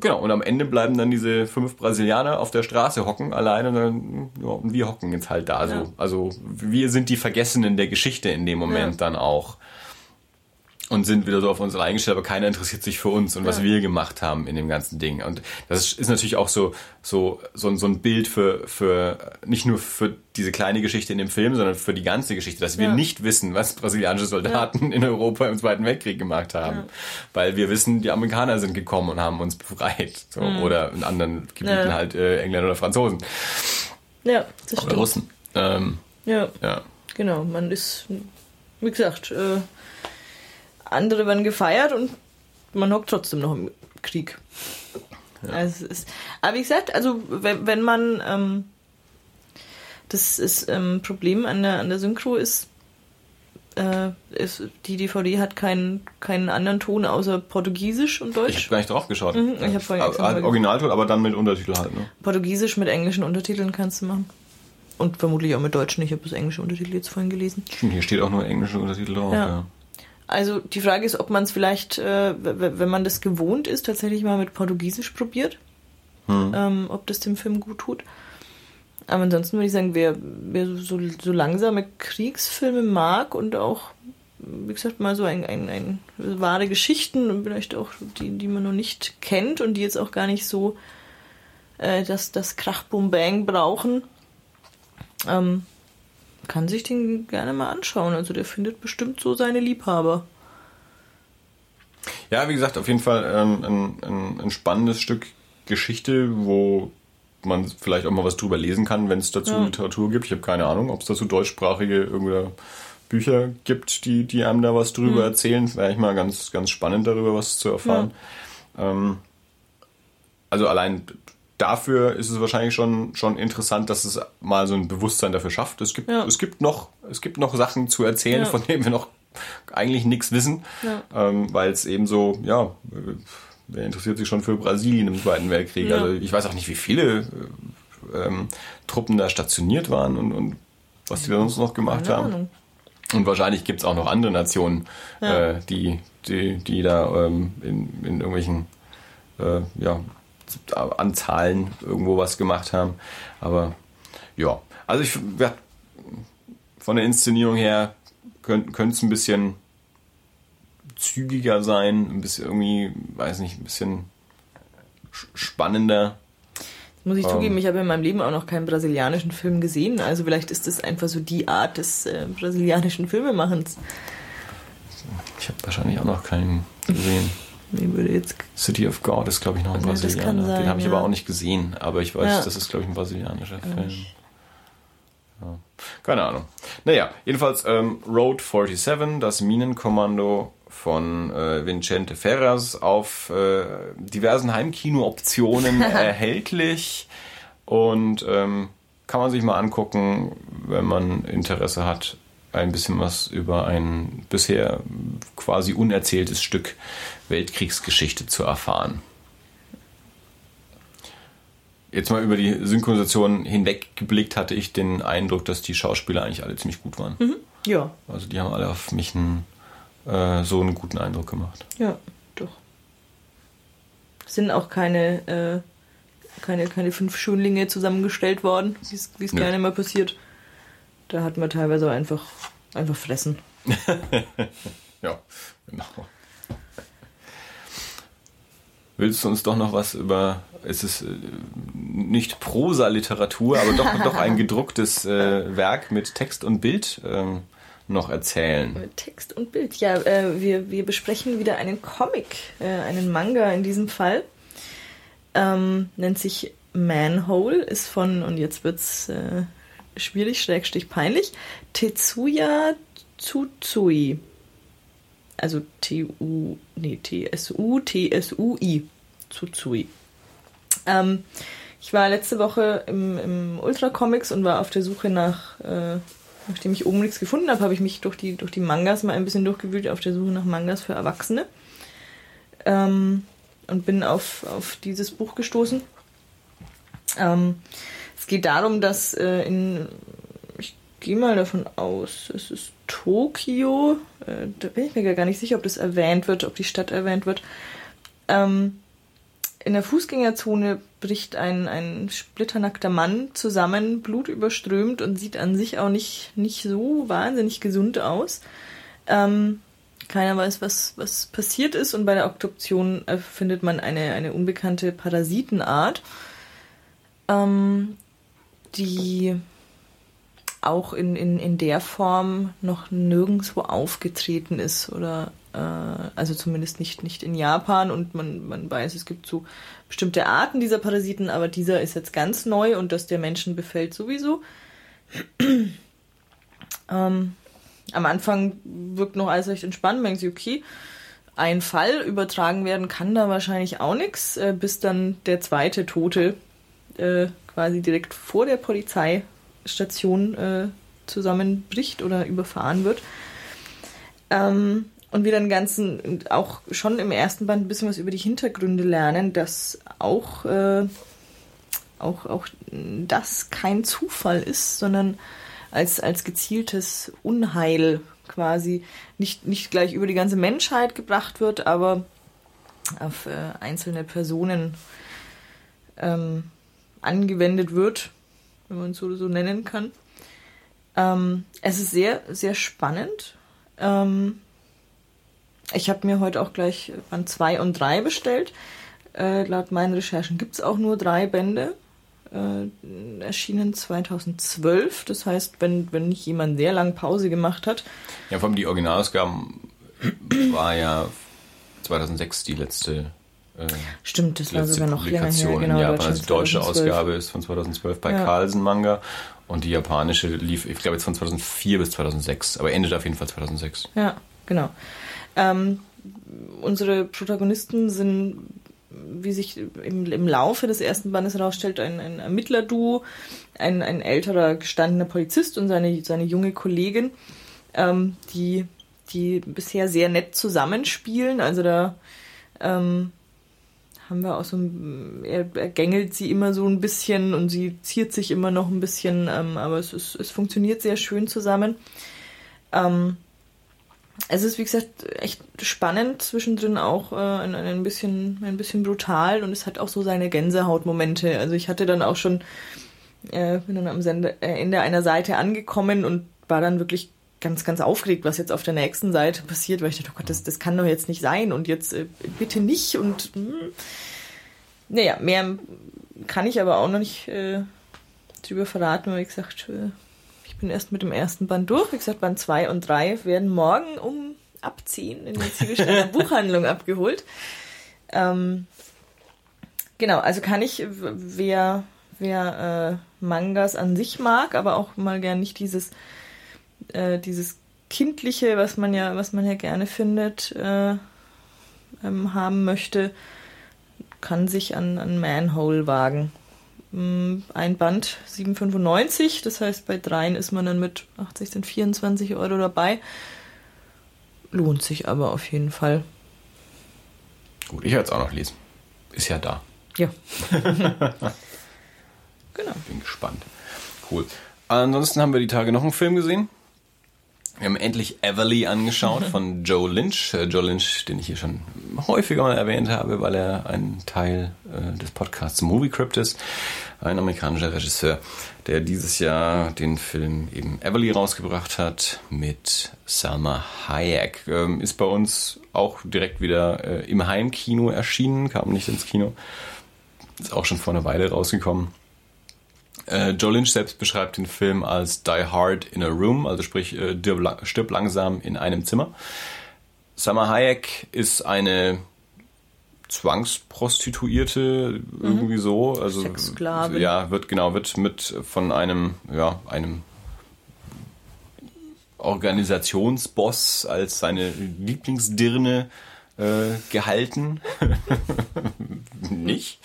Genau, und am Ende bleiben dann diese fünf Brasilianer auf der Straße hocken, alleine, und, dann, ja, und wir hocken jetzt halt da. Ja. So. Also wir sind die Vergessenen der Geschichte in dem Moment ja. dann auch und sind wieder so auf uns eingestellt, aber keiner interessiert sich für uns und ja. was wir gemacht haben in dem ganzen Ding. Und das ist natürlich auch so, so, so, so ein Bild für, für, nicht nur für diese kleine Geschichte in dem Film, sondern für die ganze Geschichte, dass wir ja. nicht wissen, was brasilianische Soldaten ja. in Europa im Zweiten Weltkrieg gemacht haben. Weil wir wissen, die Amerikaner sind gekommen und haben uns befreit. So. Mhm. Oder in anderen Gebieten halt äh, Engländer oder Franzosen. Ja, das oder stimmt. Russen. Ähm, ja. ja. Genau, man ist, wie gesagt, äh, andere werden gefeiert und man hockt trotzdem noch im Krieg. Ja. Also ist, aber wie gesagt, also wenn, wenn man ähm, das ist ähm, Problem an der, an der Synchro ist, äh, ist, die DVD hat keinen, keinen anderen Ton außer Portugiesisch und Deutsch. Ich habe gar nicht drauf geschaut. Mhm, ich hab vorhin aber, Originalton, aber dann mit Untertitel halt. Ne? Portugiesisch mit englischen Untertiteln kannst du machen. Und vermutlich auch mit deutschen. Ich habe das englische Untertitel jetzt vorhin gelesen. Hier steht auch nur englische Untertitel drauf. Ja. ja. Also die Frage ist, ob man es vielleicht, äh, wenn man das gewohnt ist, tatsächlich mal mit Portugiesisch probiert. Hm. Ähm, ob das dem Film gut tut. Aber ansonsten würde ich sagen, wer, wer so, so langsame Kriegsfilme mag und auch, wie gesagt, mal so ein, ein, ein wahre Geschichten und vielleicht auch die, die man noch nicht kennt und die jetzt auch gar nicht so äh, das, das Krach Boom Bang brauchen, ähm, kann sich den gerne mal anschauen. Also der findet bestimmt so seine Liebhaber. Ja, wie gesagt, auf jeden Fall ähm, ein, ein, ein, spannendes Stück Geschichte, wo man vielleicht auch mal was drüber lesen kann, wenn es dazu ja. Literatur gibt. Ich habe keine Ahnung, ob es dazu deutschsprachige irgendwie Bücher gibt, die, die einem da was drüber mhm. erzählen. Wäre ich mal ganz, ganz spannend darüber was zu erfahren. Ja. Ähm, also allein dafür ist es wahrscheinlich schon, schon interessant, dass es mal so ein Bewusstsein dafür schafft. Es gibt, ja. es gibt, noch, es gibt noch Sachen zu erzählen, ja. von denen wir noch eigentlich nichts wissen, ja. ähm, weil es eben so, ja, wer interessiert sich schon für Brasilien im Zweiten Weltkrieg? Also ich weiß auch nicht, wie viele äh, ähm, Truppen da stationiert waren und, und was die da sonst noch gemacht haben. Und wahrscheinlich gibt es auch noch andere Nationen, äh, die, die, die da ähm, in, in irgendwelchen äh, ja, an Zahlen irgendwo was gemacht haben. Aber ja, also ich ja, von der Inszenierung her könnte es ein bisschen zügiger sein, ein bisschen irgendwie, weiß nicht, ein bisschen spannender. Muss ich Ähm. zugeben, ich habe in meinem Leben auch noch keinen brasilianischen Film gesehen. Also vielleicht ist das einfach so die Art des äh, brasilianischen Filmemachens. Ich habe wahrscheinlich auch noch keinen gesehen. Mir würde jetzt City of God ist, glaube ich, noch ein Ja, kann Brasilianer. sein, Den habe ich ja. aber auch nicht gesehen. Aber ich weiß, Ja. das ist, glaube ich, ein brasilianischer Film. Ja. Keine Ahnung. Naja, jedenfalls ähm, Road 47, das Minenkommando von äh, Vincente Ferras auf äh, diversen Heimkino-Optionen erhältlich. Und ähm, kann man sich mal angucken, wenn man Interesse hat, ein bisschen was über ein bisher quasi unerzähltes Stück Weltkriegsgeschichte zu erfahren. Jetzt mal über die Synchronisation hinweg geblickt, hatte ich den Eindruck, dass die Schauspieler eigentlich alle ziemlich gut waren. Ja, Also die haben alle auf mich einen, äh, so einen guten Eindruck gemacht. ja, doch. Sind auch keine, äh, keine, keine fünf Schönlinge zusammengestellt worden, wie es es gerne mal passiert. Da hat man teilweise einfach, einfach fressen. Ja, genau. Willst du uns doch noch was über, es ist äh, nicht Prosa-Literatur, aber doch, doch ein gedrucktes äh, Werk mit Text und Bild ähm, noch erzählen? Mit Text und Bild. Ja, äh, wir, wir besprechen wieder einen Comic, äh, einen Manga in diesem Fall. Ähm, nennt sich Manhole, ist von, und jetzt wird's äh, schwierig, schrägstrich peinlich, Tetsuya Tsutsui. Also T-U, nee, T-S-U, T-S-U-I. Tsutsui. Ähm, ich war letzte Woche im, im Ultra Comics und war auf der Suche nach, äh, nachdem ich oben nichts gefunden habe, habe ich mich durch die, durch die Mangas mal ein bisschen durchgewühlt auf der Suche nach Mangas für Erwachsene. Ähm, und bin auf, auf dieses Buch gestoßen. Ähm, es geht darum, dass äh, in, gehe mal davon aus, es ist Tokio, äh, da bin ich mir gar nicht sicher, ob das erwähnt wird, ob die Stadt erwähnt wird. Ähm, in der Fußgängerzone bricht ein, ein splitternackter Mann zusammen, blutüberströmt und sieht an sich auch nicht, nicht so wahnsinnig gesund aus. Ähm, keiner weiß, was, was passiert ist und bei der Obduktion äh, findet man eine, eine unbekannte Parasitenart, ähm, die auch in, in, in der Form noch nirgendwo aufgetreten ist oder äh, also zumindest nicht, nicht in Japan und man, man weiß, es gibt so bestimmte Arten dieser Parasiten, aber dieser ist jetzt ganz neu und das der Menschen befällt sowieso. ähm, am Anfang wirkt noch alles recht entspannt, man denkt sich, okay, ein Fall übertragen werden kann da wahrscheinlich auch nichts, äh, bis dann der zweite Tote äh, quasi direkt vor der Polizeistation äh, zusammenbricht oder überfahren wird. Ähm, und wir dann ganzen auch schon im ersten Band ein bisschen was über die Hintergründe lernen, dass auch, äh, auch, auch das kein Zufall ist, sondern als, als gezieltes Unheil quasi nicht, nicht gleich über die ganze Menschheit gebracht wird, aber auf äh, einzelne Personen ähm, angewendet wird, wenn man es so, so nennen kann. Ähm, es ist sehr, sehr spannend. Ähm, ich habe mir heute auch gleich Band 2 und 3 bestellt. Äh, laut meinen Recherchen gibt es auch nur drei Bände. Äh, erschienen 2012. Das heißt, wenn, wenn nicht jemand sehr lange Pause gemacht hat. Ja, vor allem die Originalausgaben war ja 2006 die letzte, äh, Stimmt, das war sogar noch länger her. Genau, in Japan. Also die deutsche 2012. Ausgabe ist von 2012 bei Ja. Carlsen Manga und die japanische lief, ich glaube, jetzt von 2004 bis 2006, aber endet auf jeden Fall 2006. Ja, genau. Ähm, unsere Protagonisten sind, wie sich im, im Laufe des ersten Bandes herausstellt, ein, ein Ermittlerduo, ein, ein älterer gestandener Polizist und seine, seine junge Kollegin, ähm, die, die bisher sehr nett zusammenspielen. Also da ähm, haben wir auch so ein, er, er gängelt sie immer so ein bisschen und sie ziert sich immer noch ein bisschen, ähm, aber es, ist, es funktioniert sehr schön zusammen. Ähm, es ist, wie gesagt, echt spannend, zwischendrin auch äh, ein, ein, bisschen, ein bisschen brutal und es hat auch so seine Gänsehautmomente. Also ich hatte dann auch schon, äh, bin dann am Sende, äh, Ende einer Seite angekommen und war dann wirklich ganz, ganz aufgeregt, was jetzt auf der nächsten Seite passiert, weil ich dachte, oh Gott, das, das kann doch jetzt nicht sein und jetzt äh, bitte nicht und mh. naja, mehr kann ich aber auch noch nicht äh, drüber verraten, weil wie gesagt, äh, ich bin erst mit dem ersten Band durch. Wie gesagt, Band 2 und 3 werden morgen um abziehen in der Ziegelsteiner Buchhandlung abgeholt. Ähm, genau, also kann ich, wer, wer äh, Mangas an sich mag, aber auch mal gern nicht dieses, äh, dieses kindliche, was man ja, was man ja gerne findet, äh, ähm, haben möchte, kann sich an, an Manhole wagen. Mm, ein Band 7,95, das heißt bei dreien ist man dann mit 80 sind 24 Euro dabei. Lohnt sich aber auf jeden Fall. Gut, ich werde es auch noch lesen. Ist ja da. Ja. genau. Bin gespannt. Cool. Ansonsten haben wir die Tage noch einen Film gesehen. Wir haben endlich Everly angeschaut von Joe Lynch. Äh, Joe Lynch, den ich hier schon häufiger mal erwähnt habe, weil er ein Teil äh, des Podcasts Movie Crypt ist. Ein amerikanischer Regisseur, der dieses Jahr den Film eben Everly rausgebracht hat mit Salma Hayek. Ähm, ist bei uns auch direkt wieder äh, im Heimkino erschienen, kam nicht ins Kino. Ist auch schon vor einer Weile rausgekommen. Äh, Joe Lynch selbst beschreibt den Film als Die Hard in a Room, also sprich äh, stirb langsam in einem Zimmer. Summer Hayek ist eine Zwangsprostituierte mhm. irgendwie so, also Sexsklavin. ja wird genau wird mit von einem ja einem Organisationsboss als seine Lieblingsdirne äh, gehalten. nicht?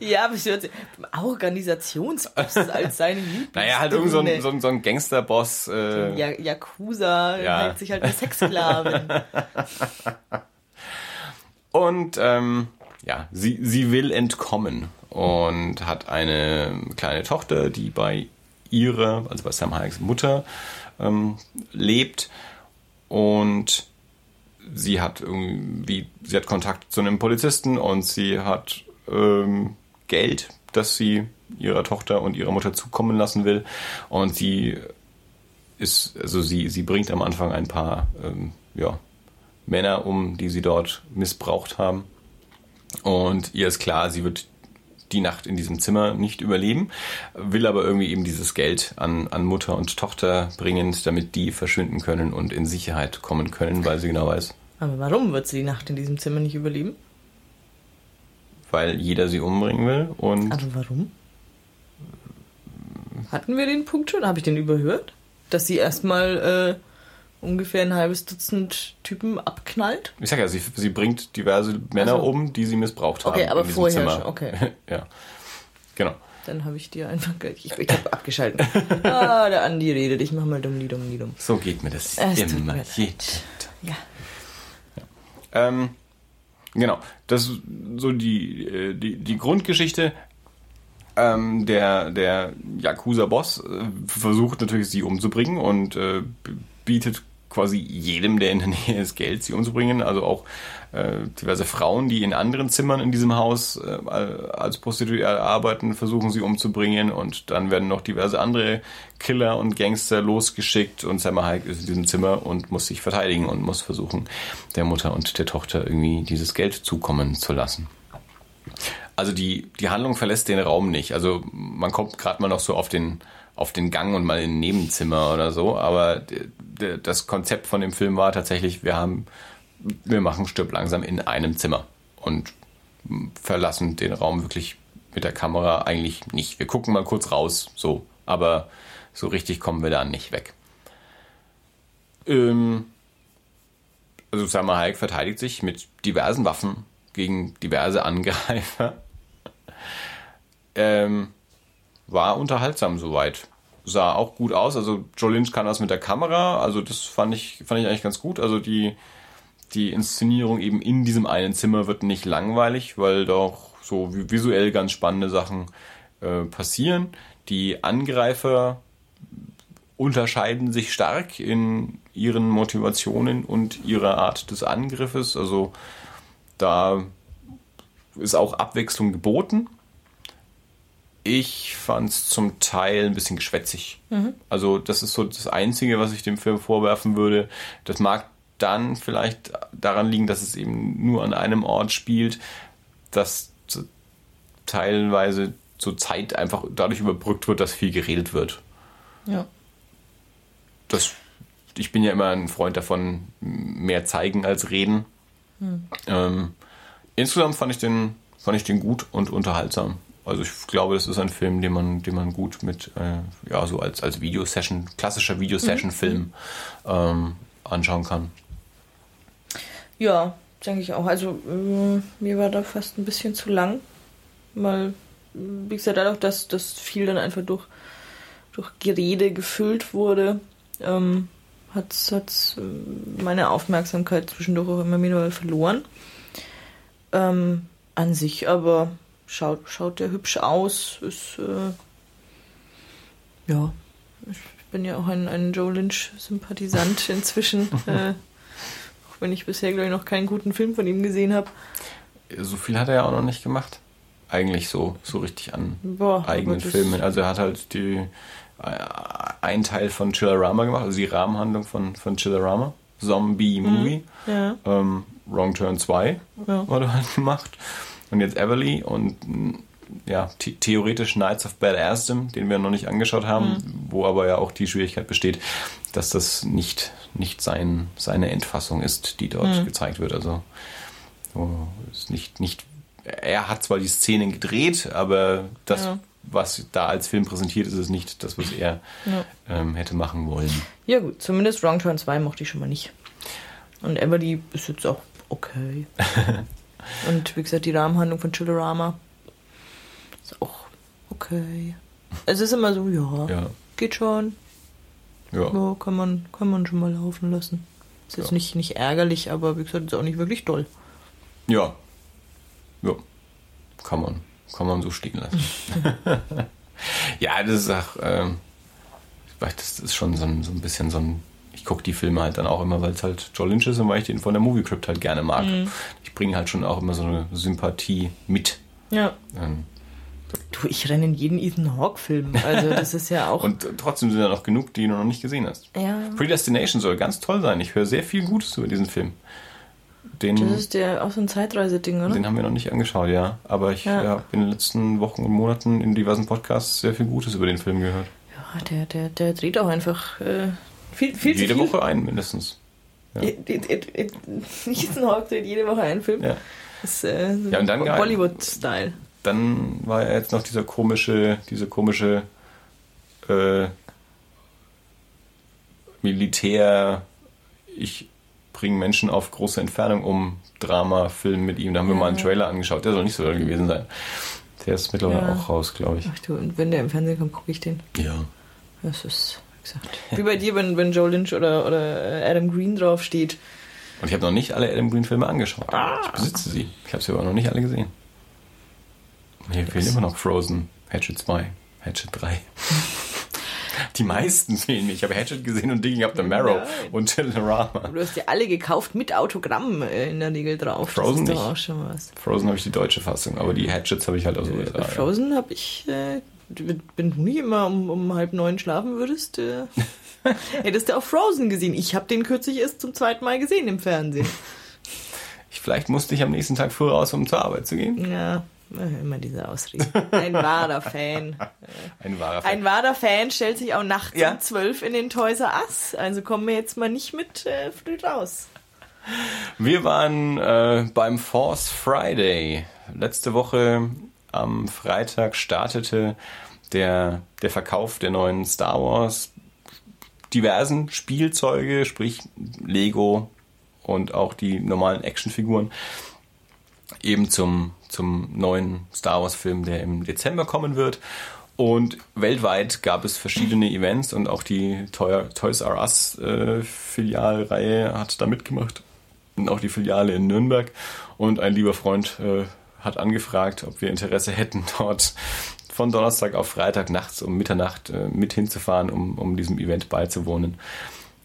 Ja, aber ich hört Organisationsboss als seine Lieblings Naja, halt irgend so ein, so ein, so ein Gangsterboss. Äh, ja, Yakuza ja. hält sich halt eine Sexsklavin. und ähm, ja, sie, sie will entkommen und hat eine kleine Tochter, die bei ihrer, also bei Sam Hayeks Mutter, ähm, lebt. Und sie hat irgendwie, sie hat Kontakt zu einem Polizisten und sie hat ähm, Geld, das sie ihrer Tochter und ihrer Mutter zukommen lassen will. Und sie ist, also sie, sie bringt am Anfang ein paar ähm, ja, Männer um, die sie dort missbraucht haben. Und ihr ist klar, sie wird die Nacht in diesem Zimmer nicht überleben, will aber irgendwie eben dieses Geld an, an Mutter und Tochter bringen, damit die verschwinden können und in Sicherheit kommen können, weil sie genau weiß. Aber warum wird sie die Nacht in diesem Zimmer nicht überleben? Weil jeder sie umbringen will und. Aber warum? Hatten wir den Punkt schon? Habe ich den überhört? Dass sie erstmal äh, ungefähr ein halbes Dutzend Typen abknallt? Ich sag ja, sie, sie bringt diverse Männer also. um, die sie missbraucht haben. Okay, aber vorher Zimmer. schon, okay. ja. Genau. Dann habe ich dir einfach. Ich, ich habe abgeschaltet. ah, der Andi redet. Ich mach mal dumm, die dumm, die dumm. So geht mir das es immer. Jeden Ja. ja. Ähm, genau. Das ist so die, äh, die, die Grundgeschichte. Ähm, der der Yakuza-Boss äh, versucht natürlich, sie umzubringen und äh, bietet quasi jedem, der in der Nähe ist, Geld, sie umzubringen. Also auch äh, diverse Frauen, die in anderen Zimmern in diesem Haus äh, als Prostituierte arbeiten, versuchen sie umzubringen. Und dann werden noch diverse andere Killer und Gangster losgeschickt. Und Selma Hayek ist in diesem Zimmer und muss sich verteidigen und muss versuchen, der Mutter und der Tochter irgendwie dieses Geld zukommen zu lassen. Also die, die Handlung verlässt den Raum nicht. Also man kommt gerade mal noch so auf den auf den Gang und mal in ein Nebenzimmer oder so. Aber das Konzept von dem Film war tatsächlich, wir haben, wir machen Stirb langsam in einem Zimmer und verlassen den Raum wirklich mit der Kamera eigentlich nicht. Wir gucken mal kurz raus, so, aber so richtig kommen wir da nicht weg. Ähm, also Salma Hayek verteidigt sich mit diversen Waffen gegen diverse Angreifer. Ähm, war unterhaltsam soweit. Sah auch gut aus. Also Joe Lynch kann das mit der Kamera. Also das fand ich, fand ich eigentlich ganz gut. Also die, die Inszenierung eben in diesem einen Zimmer wird nicht langweilig, weil doch so visuell ganz spannende Sachen äh, passieren. Die Angreifer unterscheiden sich stark in ihren Motivationen und ihrer Art des Angriffes. Also da ist auch Abwechslung geboten. Ich fand es zum Teil ein bisschen geschwätzig. Mhm. Also, das ist so das Einzige, was ich dem Film vorwerfen würde. Das mag dann vielleicht daran liegen, dass es eben nur an einem Ort spielt, dass teilweise so Zeit einfach dadurch überbrückt wird, dass viel geredet wird. Ja. Das, ich bin ja immer ein Freund davon, mehr zeigen als reden. Ähm, insgesamt fand ich den, fand ich den gut und unterhaltsam. Also ich glaube, das ist ein Film, den man, den man gut mit, äh, ja, so als, als Videosession, klassischer Videosession-Film ähm, anschauen kann. Ja, denke ich auch. Also äh, mir war da fast ein bisschen zu lang. Weil, wie gesagt, dadurch, dass das viel dann einfach durch, durch Gerede gefüllt wurde, ähm, hat es meine Aufmerksamkeit zwischendurch auch immer wieder verloren. Ähm, an sich aber schaut, schaut der hübsch aus. Ist, äh, ja, ich bin ja auch ein, ein Joe Lynch-Sympathisant inzwischen. äh, auch wenn ich bisher, glaube ich, noch keinen guten Film von ihm gesehen habe. So viel hat er ja auch noch nicht gemacht. Eigentlich so, so richtig an Boah, eigenen Filmen. Also er hat halt die äh, einen Teil von Chillerama gemacht, also die Rahmenhandlung von, von Chillerama. Zombie Movie. Ja, Ähm, Wrong Turn 2 Ja. wurde halt gemacht. Und jetzt Everly und mh, ja, the theoretisch Knights of Badassdom, den wir noch nicht angeschaut haben, wo aber ja auch die Schwierigkeit besteht, dass das nicht, nicht sein, seine Endfassung ist, die dort gezeigt wird. Also ist nicht, nicht, er hat zwar die Szenen gedreht, aber das, Ja. was da als Film präsentiert ist, ist nicht das, was er Ja. ähm, hätte machen wollen. ja gut, zumindest Wrong Turn 2 mochte ich schon mal nicht. Und Everly ist jetzt auch okay. Und wie gesagt, die Rahmenhandlung von Chillerama ist auch okay. Es ist immer so, ja, Ja, geht schon. ja. Ja, kann man, kann man schon mal laufen lassen. Ist jetzt Ja. nicht, nicht ärgerlich, aber wie gesagt, ist auch nicht wirklich doll. Ja. Ja. Kann man. Kann man so stehen lassen. ja, das ist auch, ähm, ich weiß, das ist schon so ein, so ein bisschen so ein. Ich gucke die Filme halt dann auch immer, weil es halt Joe Lynch ist und weil ich den von der Movie Crypt halt gerne mag. Ich bringe halt schon auch immer so eine Sympathie mit. Ja. Ähm, Du, ich renne in jeden Ethan Hawke-Film. Also, das ist ja auch. Und trotzdem sind da noch genug, die du noch nicht gesehen hast. ja. Predestination soll ganz toll sein. Ich höre sehr viel Gutes über diesen Film. Den, Das ist der auch so ein Zeitreiseding, oder? Den haben wir noch nicht angeschaut, ja. Aber ich Ja. habe in den letzten Wochen und Monaten in diversen Podcasts sehr viel Gutes über den Film gehört. Ja, der, der, der dreht auch einfach äh, viel, viel Jede viel. Woche einen mindestens. Ja. It- it- it- it- Ethan Hawke dreht jede Woche einen Film. Ja. Das ist äh, so Ja, und dann geil. Bollywood-Style. Dann war ja jetzt noch dieser komische, diese komische äh, Militär, ich bringe Menschen auf große Entfernung um Drama-Film mit ihm. Da haben wir Ja. mal einen Trailer angeschaut. Der soll nicht so doll gewesen sein. Der ist mittlerweile Ja. auch raus, glaube ich. Ach du, und wenn der im Fernsehen kommt, gucke ich den. Ja. Das ist, gesagt, wie bei dir, wenn, wenn Joe Lynch oder, oder äh, Adam Green draufsteht. Und ich habe noch nicht alle Adam Green Filme angeschaut. Ich besitze sie. Ich habe sie aber noch nicht alle gesehen. Mir fehlen immer noch Frozen, Hatchet 2, Hatchet 3. Die meisten fehlen mir. Ich habe Hatchet gesehen und Digging Up the Marrow Nein. und Tillerama. Du hast ja alle gekauft mit Autogramm äh, in der Regel drauf. Frozen das ist doch nicht. auch schon was. USA habe ich die deutsche Fassung, aber die Hatchets habe ich halt aus den USA. Bei Ja. Frozen habe ich, äh, wenn du nicht immer um, um halb neun schlafen würdest, äh, hättest du auch Frozen gesehen. Ich habe den kürzlich erst zum zweiten Mal gesehen im Fernsehen. Ich, vielleicht musste ich am nächsten Tag früh raus, um zur Arbeit zu gehen. Ja, äh, immer diese Ausrede. Ein wahrer Fan. Ein wahrer Fan. Ein wahrer Fan stellt sich auch nachts Ja. um zwölf in den Toys R Us. Also kommen wir jetzt mal nicht mit äh, früh raus. Wir waren äh, beim Force Friday. Letzte Woche am Freitag startete der, der Verkauf der neuen Star Wars diversen Spielzeuge, sprich Lego und auch die normalen Actionfiguren, eben zum, zum neuen Star Wars Film, der im Dezember kommen wird. Und weltweit gab es verschiedene Events und auch die Toy- Toys R Us äh, Filialreihe hat da mitgemacht. Und auch die Filiale in Nürnberg. Und ein lieber Freund äh, hat angefragt, ob wir Interesse hätten, dort von Donnerstag auf Freitag nachts um Mitternacht äh, mit hinzufahren, um, um diesem Event beizuwohnen.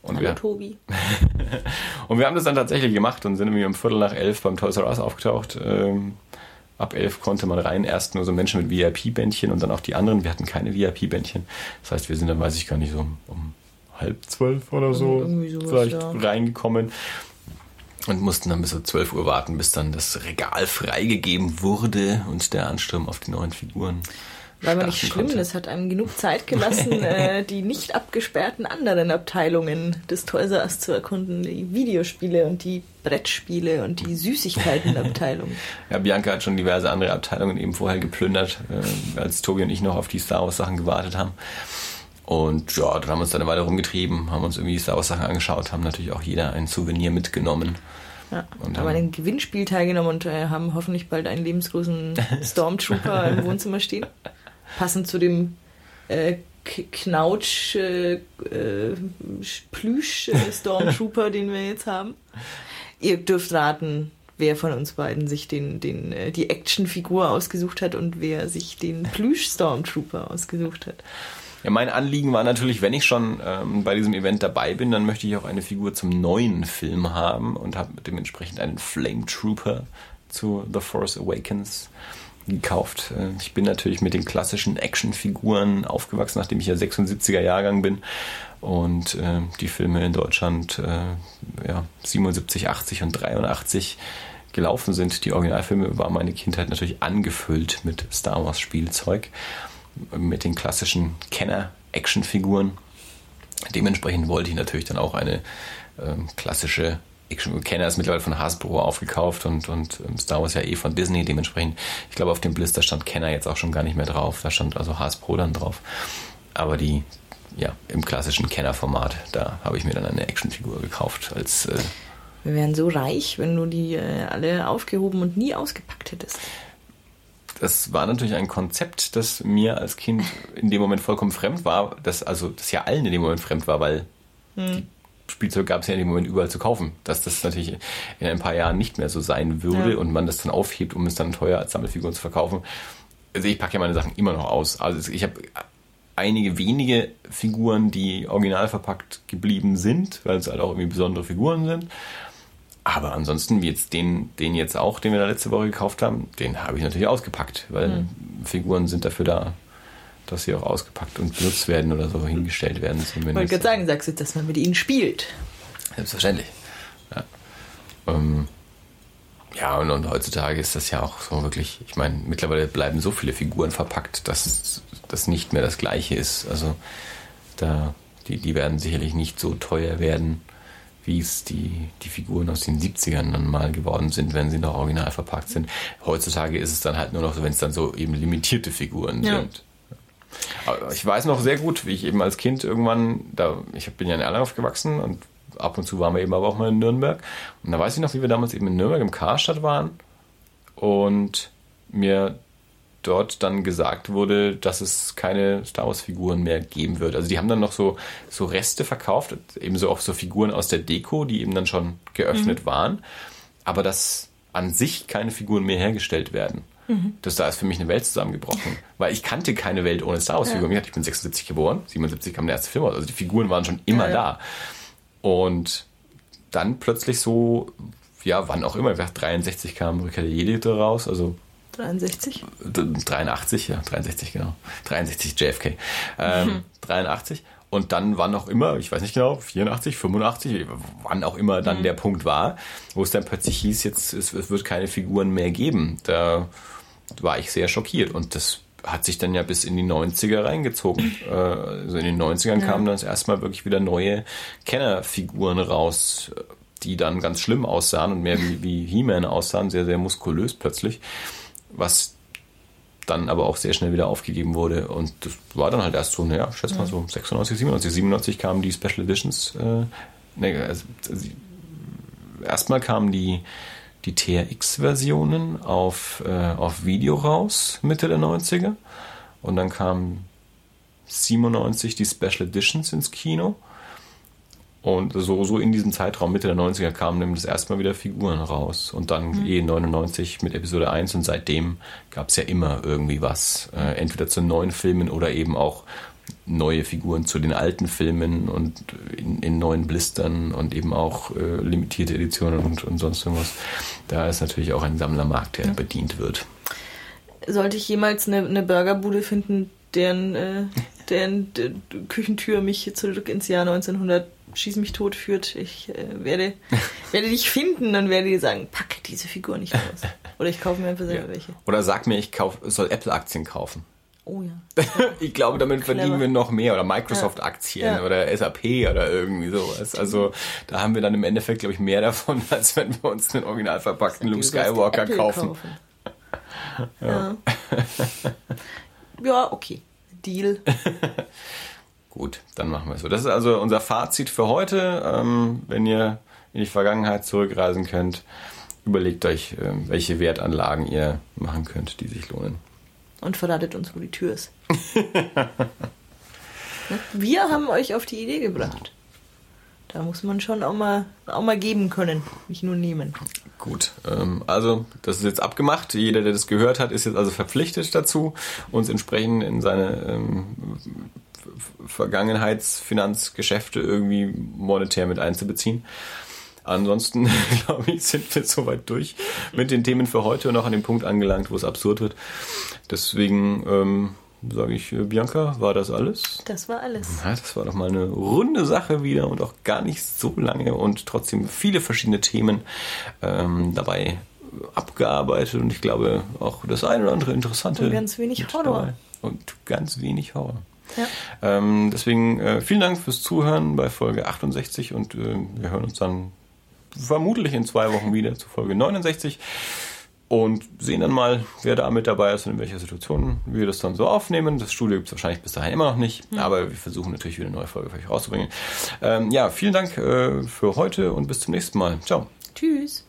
Und Hallo wir, Tobi. und wir haben das dann tatsächlich gemacht und sind irgendwie um Viertel nach elf beim Toys R Us aufgetaucht. Ähm, ab elf konnte man rein, erst nur so Menschen mit VIP-Bändchen und dann auch die anderen. Wir hatten keine VIP-Bändchen. Das heißt, wir sind dann, weiß ich gar nicht, so um, um halb zwölf oder so sowas, vielleicht ja. reingekommen und mussten dann bis so 12 Uhr warten, bis dann das Regal freigegeben wurde und der Ansturm auf die neuen Figuren War aber nicht schlimm, konnte. das hat einem genug Zeit gelassen, äh, die nicht abgesperrten anderen Abteilungen des Toys R Us zu erkunden. Die Videospiele und die Brettspiele und die Süßigkeitenabteilung. ja, Bianca hat schon diverse andere Abteilungen eben vorher geplündert, äh, als Tobi und ich noch auf die Star Wars Sachen gewartet haben. Und ja, dann haben wir uns dann eine Weile rumgetrieben, haben uns irgendwie Star Wars Sachen angeschaut, haben natürlich auch jeder ein Souvenir mitgenommen. Ja, und haben an einem Gewinnspiel teilgenommen und äh, haben hoffentlich bald einen lebensgroßen Stormtrooper im Wohnzimmer stehen. Passend zu dem äh, Knautsch äh, äh Plüsch äh, Stormtrooper, den wir jetzt haben. Ihr dürft raten, wer von uns beiden sich den, den, die Actionfigur ausgesucht hat und wer sich den Plüsch Stormtrooper ausgesucht hat. Ja, mein Anliegen war natürlich, wenn ich schon ähm, bei diesem Event dabei bin, dann möchte ich auch eine Figur zum neuen Film haben und habe dementsprechend einen Flame Trooper zu The Force Awakens gekauft. Äh, ich bin natürlich mit den klassischen Actionfiguren aufgewachsen, nachdem ich ja 76er Jahrgang bin und äh, die Filme in Deutschland äh, ja, 77, 80 und 83 gelaufen sind. Die Originalfilme war meine Kindheit natürlich angefüllt mit Star Wars Spielzeug mit den klassischen Kenner-Actionfiguren. Dementsprechend wollte ich natürlich dann auch eine ähm, klassische Action. Kenner ist mittlerweile von Hasbro aufgekauft und, und ähm, Star Wars ja eh von Disney. Dementsprechend, ich glaube, auf dem Blister stand Kenner jetzt auch schon gar nicht mehr drauf. Da stand also Hasbro dann drauf. Aber die, ja, im klassischen Kenner-Format, da habe ich mir dann eine Actionfigur gekauft als. Äh, wir wären so reich, wenn du die äh, alle aufgehoben und nie ausgepackt hättest das war natürlich ein Konzept, das mir als Kind in dem Moment vollkommen fremd war, das also das ja allen in dem Moment fremd war, weil hm. die Spielzeug gab es ja in dem Moment überall zu kaufen. Dass das natürlich in ein paar Jahren nicht mehr so sein würde ja. und man das dann aufhebt, um es dann teuer als Sammelfigur zu verkaufen. Also ich packe ja meine Sachen immer noch aus. Also ich habe einige wenige Figuren, die original verpackt geblieben sind, weil es halt auch irgendwie besondere Figuren sind. Aber ansonsten, wie jetzt den, den jetzt auch, den wir da letzte Woche gekauft haben, den habe ich natürlich ausgepackt, weil mhm. Figuren sind dafür da, dass sie auch ausgepackt und benutzt werden oder so hingestellt werden. Zumindest. Ich wollte gerade sagen, sagst du, dass man mit ihnen spielt. Selbstverständlich. Ja, ähm, ja und, und, heutzutage ist das ja auch so wirklich, ich meine, mittlerweile bleiben so viele Figuren verpackt, dass das nicht mehr das gleiche ist. Also da, die, die werden sicherlich nicht so teuer werden wie es die, die Figuren aus den 70ern dann mal geworden sind, wenn sie noch original verpackt sind. Heutzutage ist es dann halt nur noch so, wenn es dann so eben limitierte Figuren ja. sind. Aber ich weiß noch sehr gut, wie ich eben als Kind irgendwann, da, ich bin ja in Erlangen aufgewachsen und ab und zu waren wir eben aber auch mal in Nürnberg. Und da weiß ich noch, wie wir damals eben in Nürnberg im Karstadt waren und mir dort dann gesagt wurde, dass es keine Star Wars-Figuren mehr geben wird. Also die haben dann noch so, so Reste verkauft, ebenso auch so Figuren aus der Deko, die eben dann schon geöffnet mhm. waren, aber dass an sich keine Figuren mehr hergestellt werden. Mhm. Das da ist für mich eine Welt zusammengebrochen, weil ich kannte keine Welt ohne Star Wars Figuren. Ja. Ich bin 76 geboren, 77 kam der erste Film aus, also die Figuren waren schon immer ja, ja. da. Und dann plötzlich so, ja, wann auch immer, 63 kam Rückkehr der Jedi raus, also 63? 83, ja, 63, genau. 63 JFK. Ähm, mhm. 83. Und dann wann auch immer, ich weiß nicht genau, 84, 85, wann auch immer dann mhm. der Punkt war, wo es dann plötzlich hieß, jetzt es, es wird keine Figuren mehr geben. Da war ich sehr schockiert. Und das hat sich dann ja bis in die 90er reingezogen. Äh, also in den 90ern ja. kamen dann erstmal wirklich wieder neue Kennerfiguren raus, die dann ganz schlimm aussahen und mehr wie, wie He-Man aussahen, sehr, sehr muskulös plötzlich was dann aber auch sehr schnell wieder aufgegeben wurde. Und das war dann halt erst so, naja, schätze mal so 96, 97, 97 kamen die Special Editions. Äh, ne, also, also, erstmal kamen die, die TRX-Versionen auf, äh, auf Video raus, Mitte der 90er. Und dann kamen 97 die Special Editions ins Kino. Und so, so in diesem Zeitraum, Mitte der 90er, kamen nämlich das erste Mal wieder Figuren raus. Und dann mhm. eh 99 mit Episode 1 und seitdem gab es ja immer irgendwie was. Äh, entweder zu neuen Filmen oder eben auch neue Figuren zu den alten Filmen und in, in neuen Blistern und eben auch äh, limitierte Editionen und, und sonst irgendwas. Da ist natürlich auch ein Sammlermarkt, der ja. bedient wird. Sollte ich jemals eine, eine Burgerbude finden, deren, äh, deren Küchentür mich zurück ins Jahr 1900 Schieß mich tot führt, ich äh, werde, werde dich finden und werde dir sagen, packe diese Figur nicht aus. Oder ich kaufe mir einfach selber ja. welche. Oder sag mir, ich kauf, soll Apple-Aktien kaufen. Oh ja. ich glaube, damit verdienen wir noch mehr. Oder Microsoft-Aktien ja. oder SAP oder irgendwie sowas. Also da haben wir dann im Endeffekt, glaube ich, mehr davon, als wenn wir uns einen original verpackten Luke Skywalker kaufen. kaufen. Ja. ja, okay. Deal. Gut, dann machen wir es so. Das ist also unser Fazit für heute. Ähm, wenn ihr in die Vergangenheit zurückreisen könnt, überlegt euch, äh, welche Wertanlagen ihr machen könnt, die sich lohnen. Und verratet uns, wo die Tür ist. wir haben euch auf die Idee gebracht. Da muss man schon auch mal, auch mal geben können, nicht nur nehmen. Gut, ähm, also das ist jetzt abgemacht. Jeder, der das gehört hat, ist jetzt also verpflichtet dazu, uns entsprechend in seine ähm, Vergangenheitsfinanzgeschäfte irgendwie monetär mit einzubeziehen. Ansonsten, glaube ich, sind wir soweit durch mit den Themen für heute und auch an dem Punkt angelangt, wo es absurd wird. Deswegen ähm, sage ich, äh, Bianca, war das alles? Das war alles. Ja, das war doch mal eine runde Sache wieder und auch gar nicht so lange und trotzdem viele verschiedene Themen ähm, dabei abgearbeitet und ich glaube auch das eine oder andere interessante. Und ganz wenig Horror. Und ganz wenig Horror. Ja. Ähm, deswegen äh, vielen Dank fürs Zuhören bei Folge 68 und äh, wir hören uns dann vermutlich in zwei Wochen wieder zu Folge 69 und sehen dann mal, wer da mit dabei ist und in welcher Situation wir das dann so aufnehmen. Das Studio gibt es wahrscheinlich bis dahin immer noch nicht, mhm. aber wir versuchen natürlich wieder eine neue Folge für euch rauszubringen. Ähm, ja, vielen Dank äh, für heute und bis zum nächsten Mal. Ciao. Tschüss.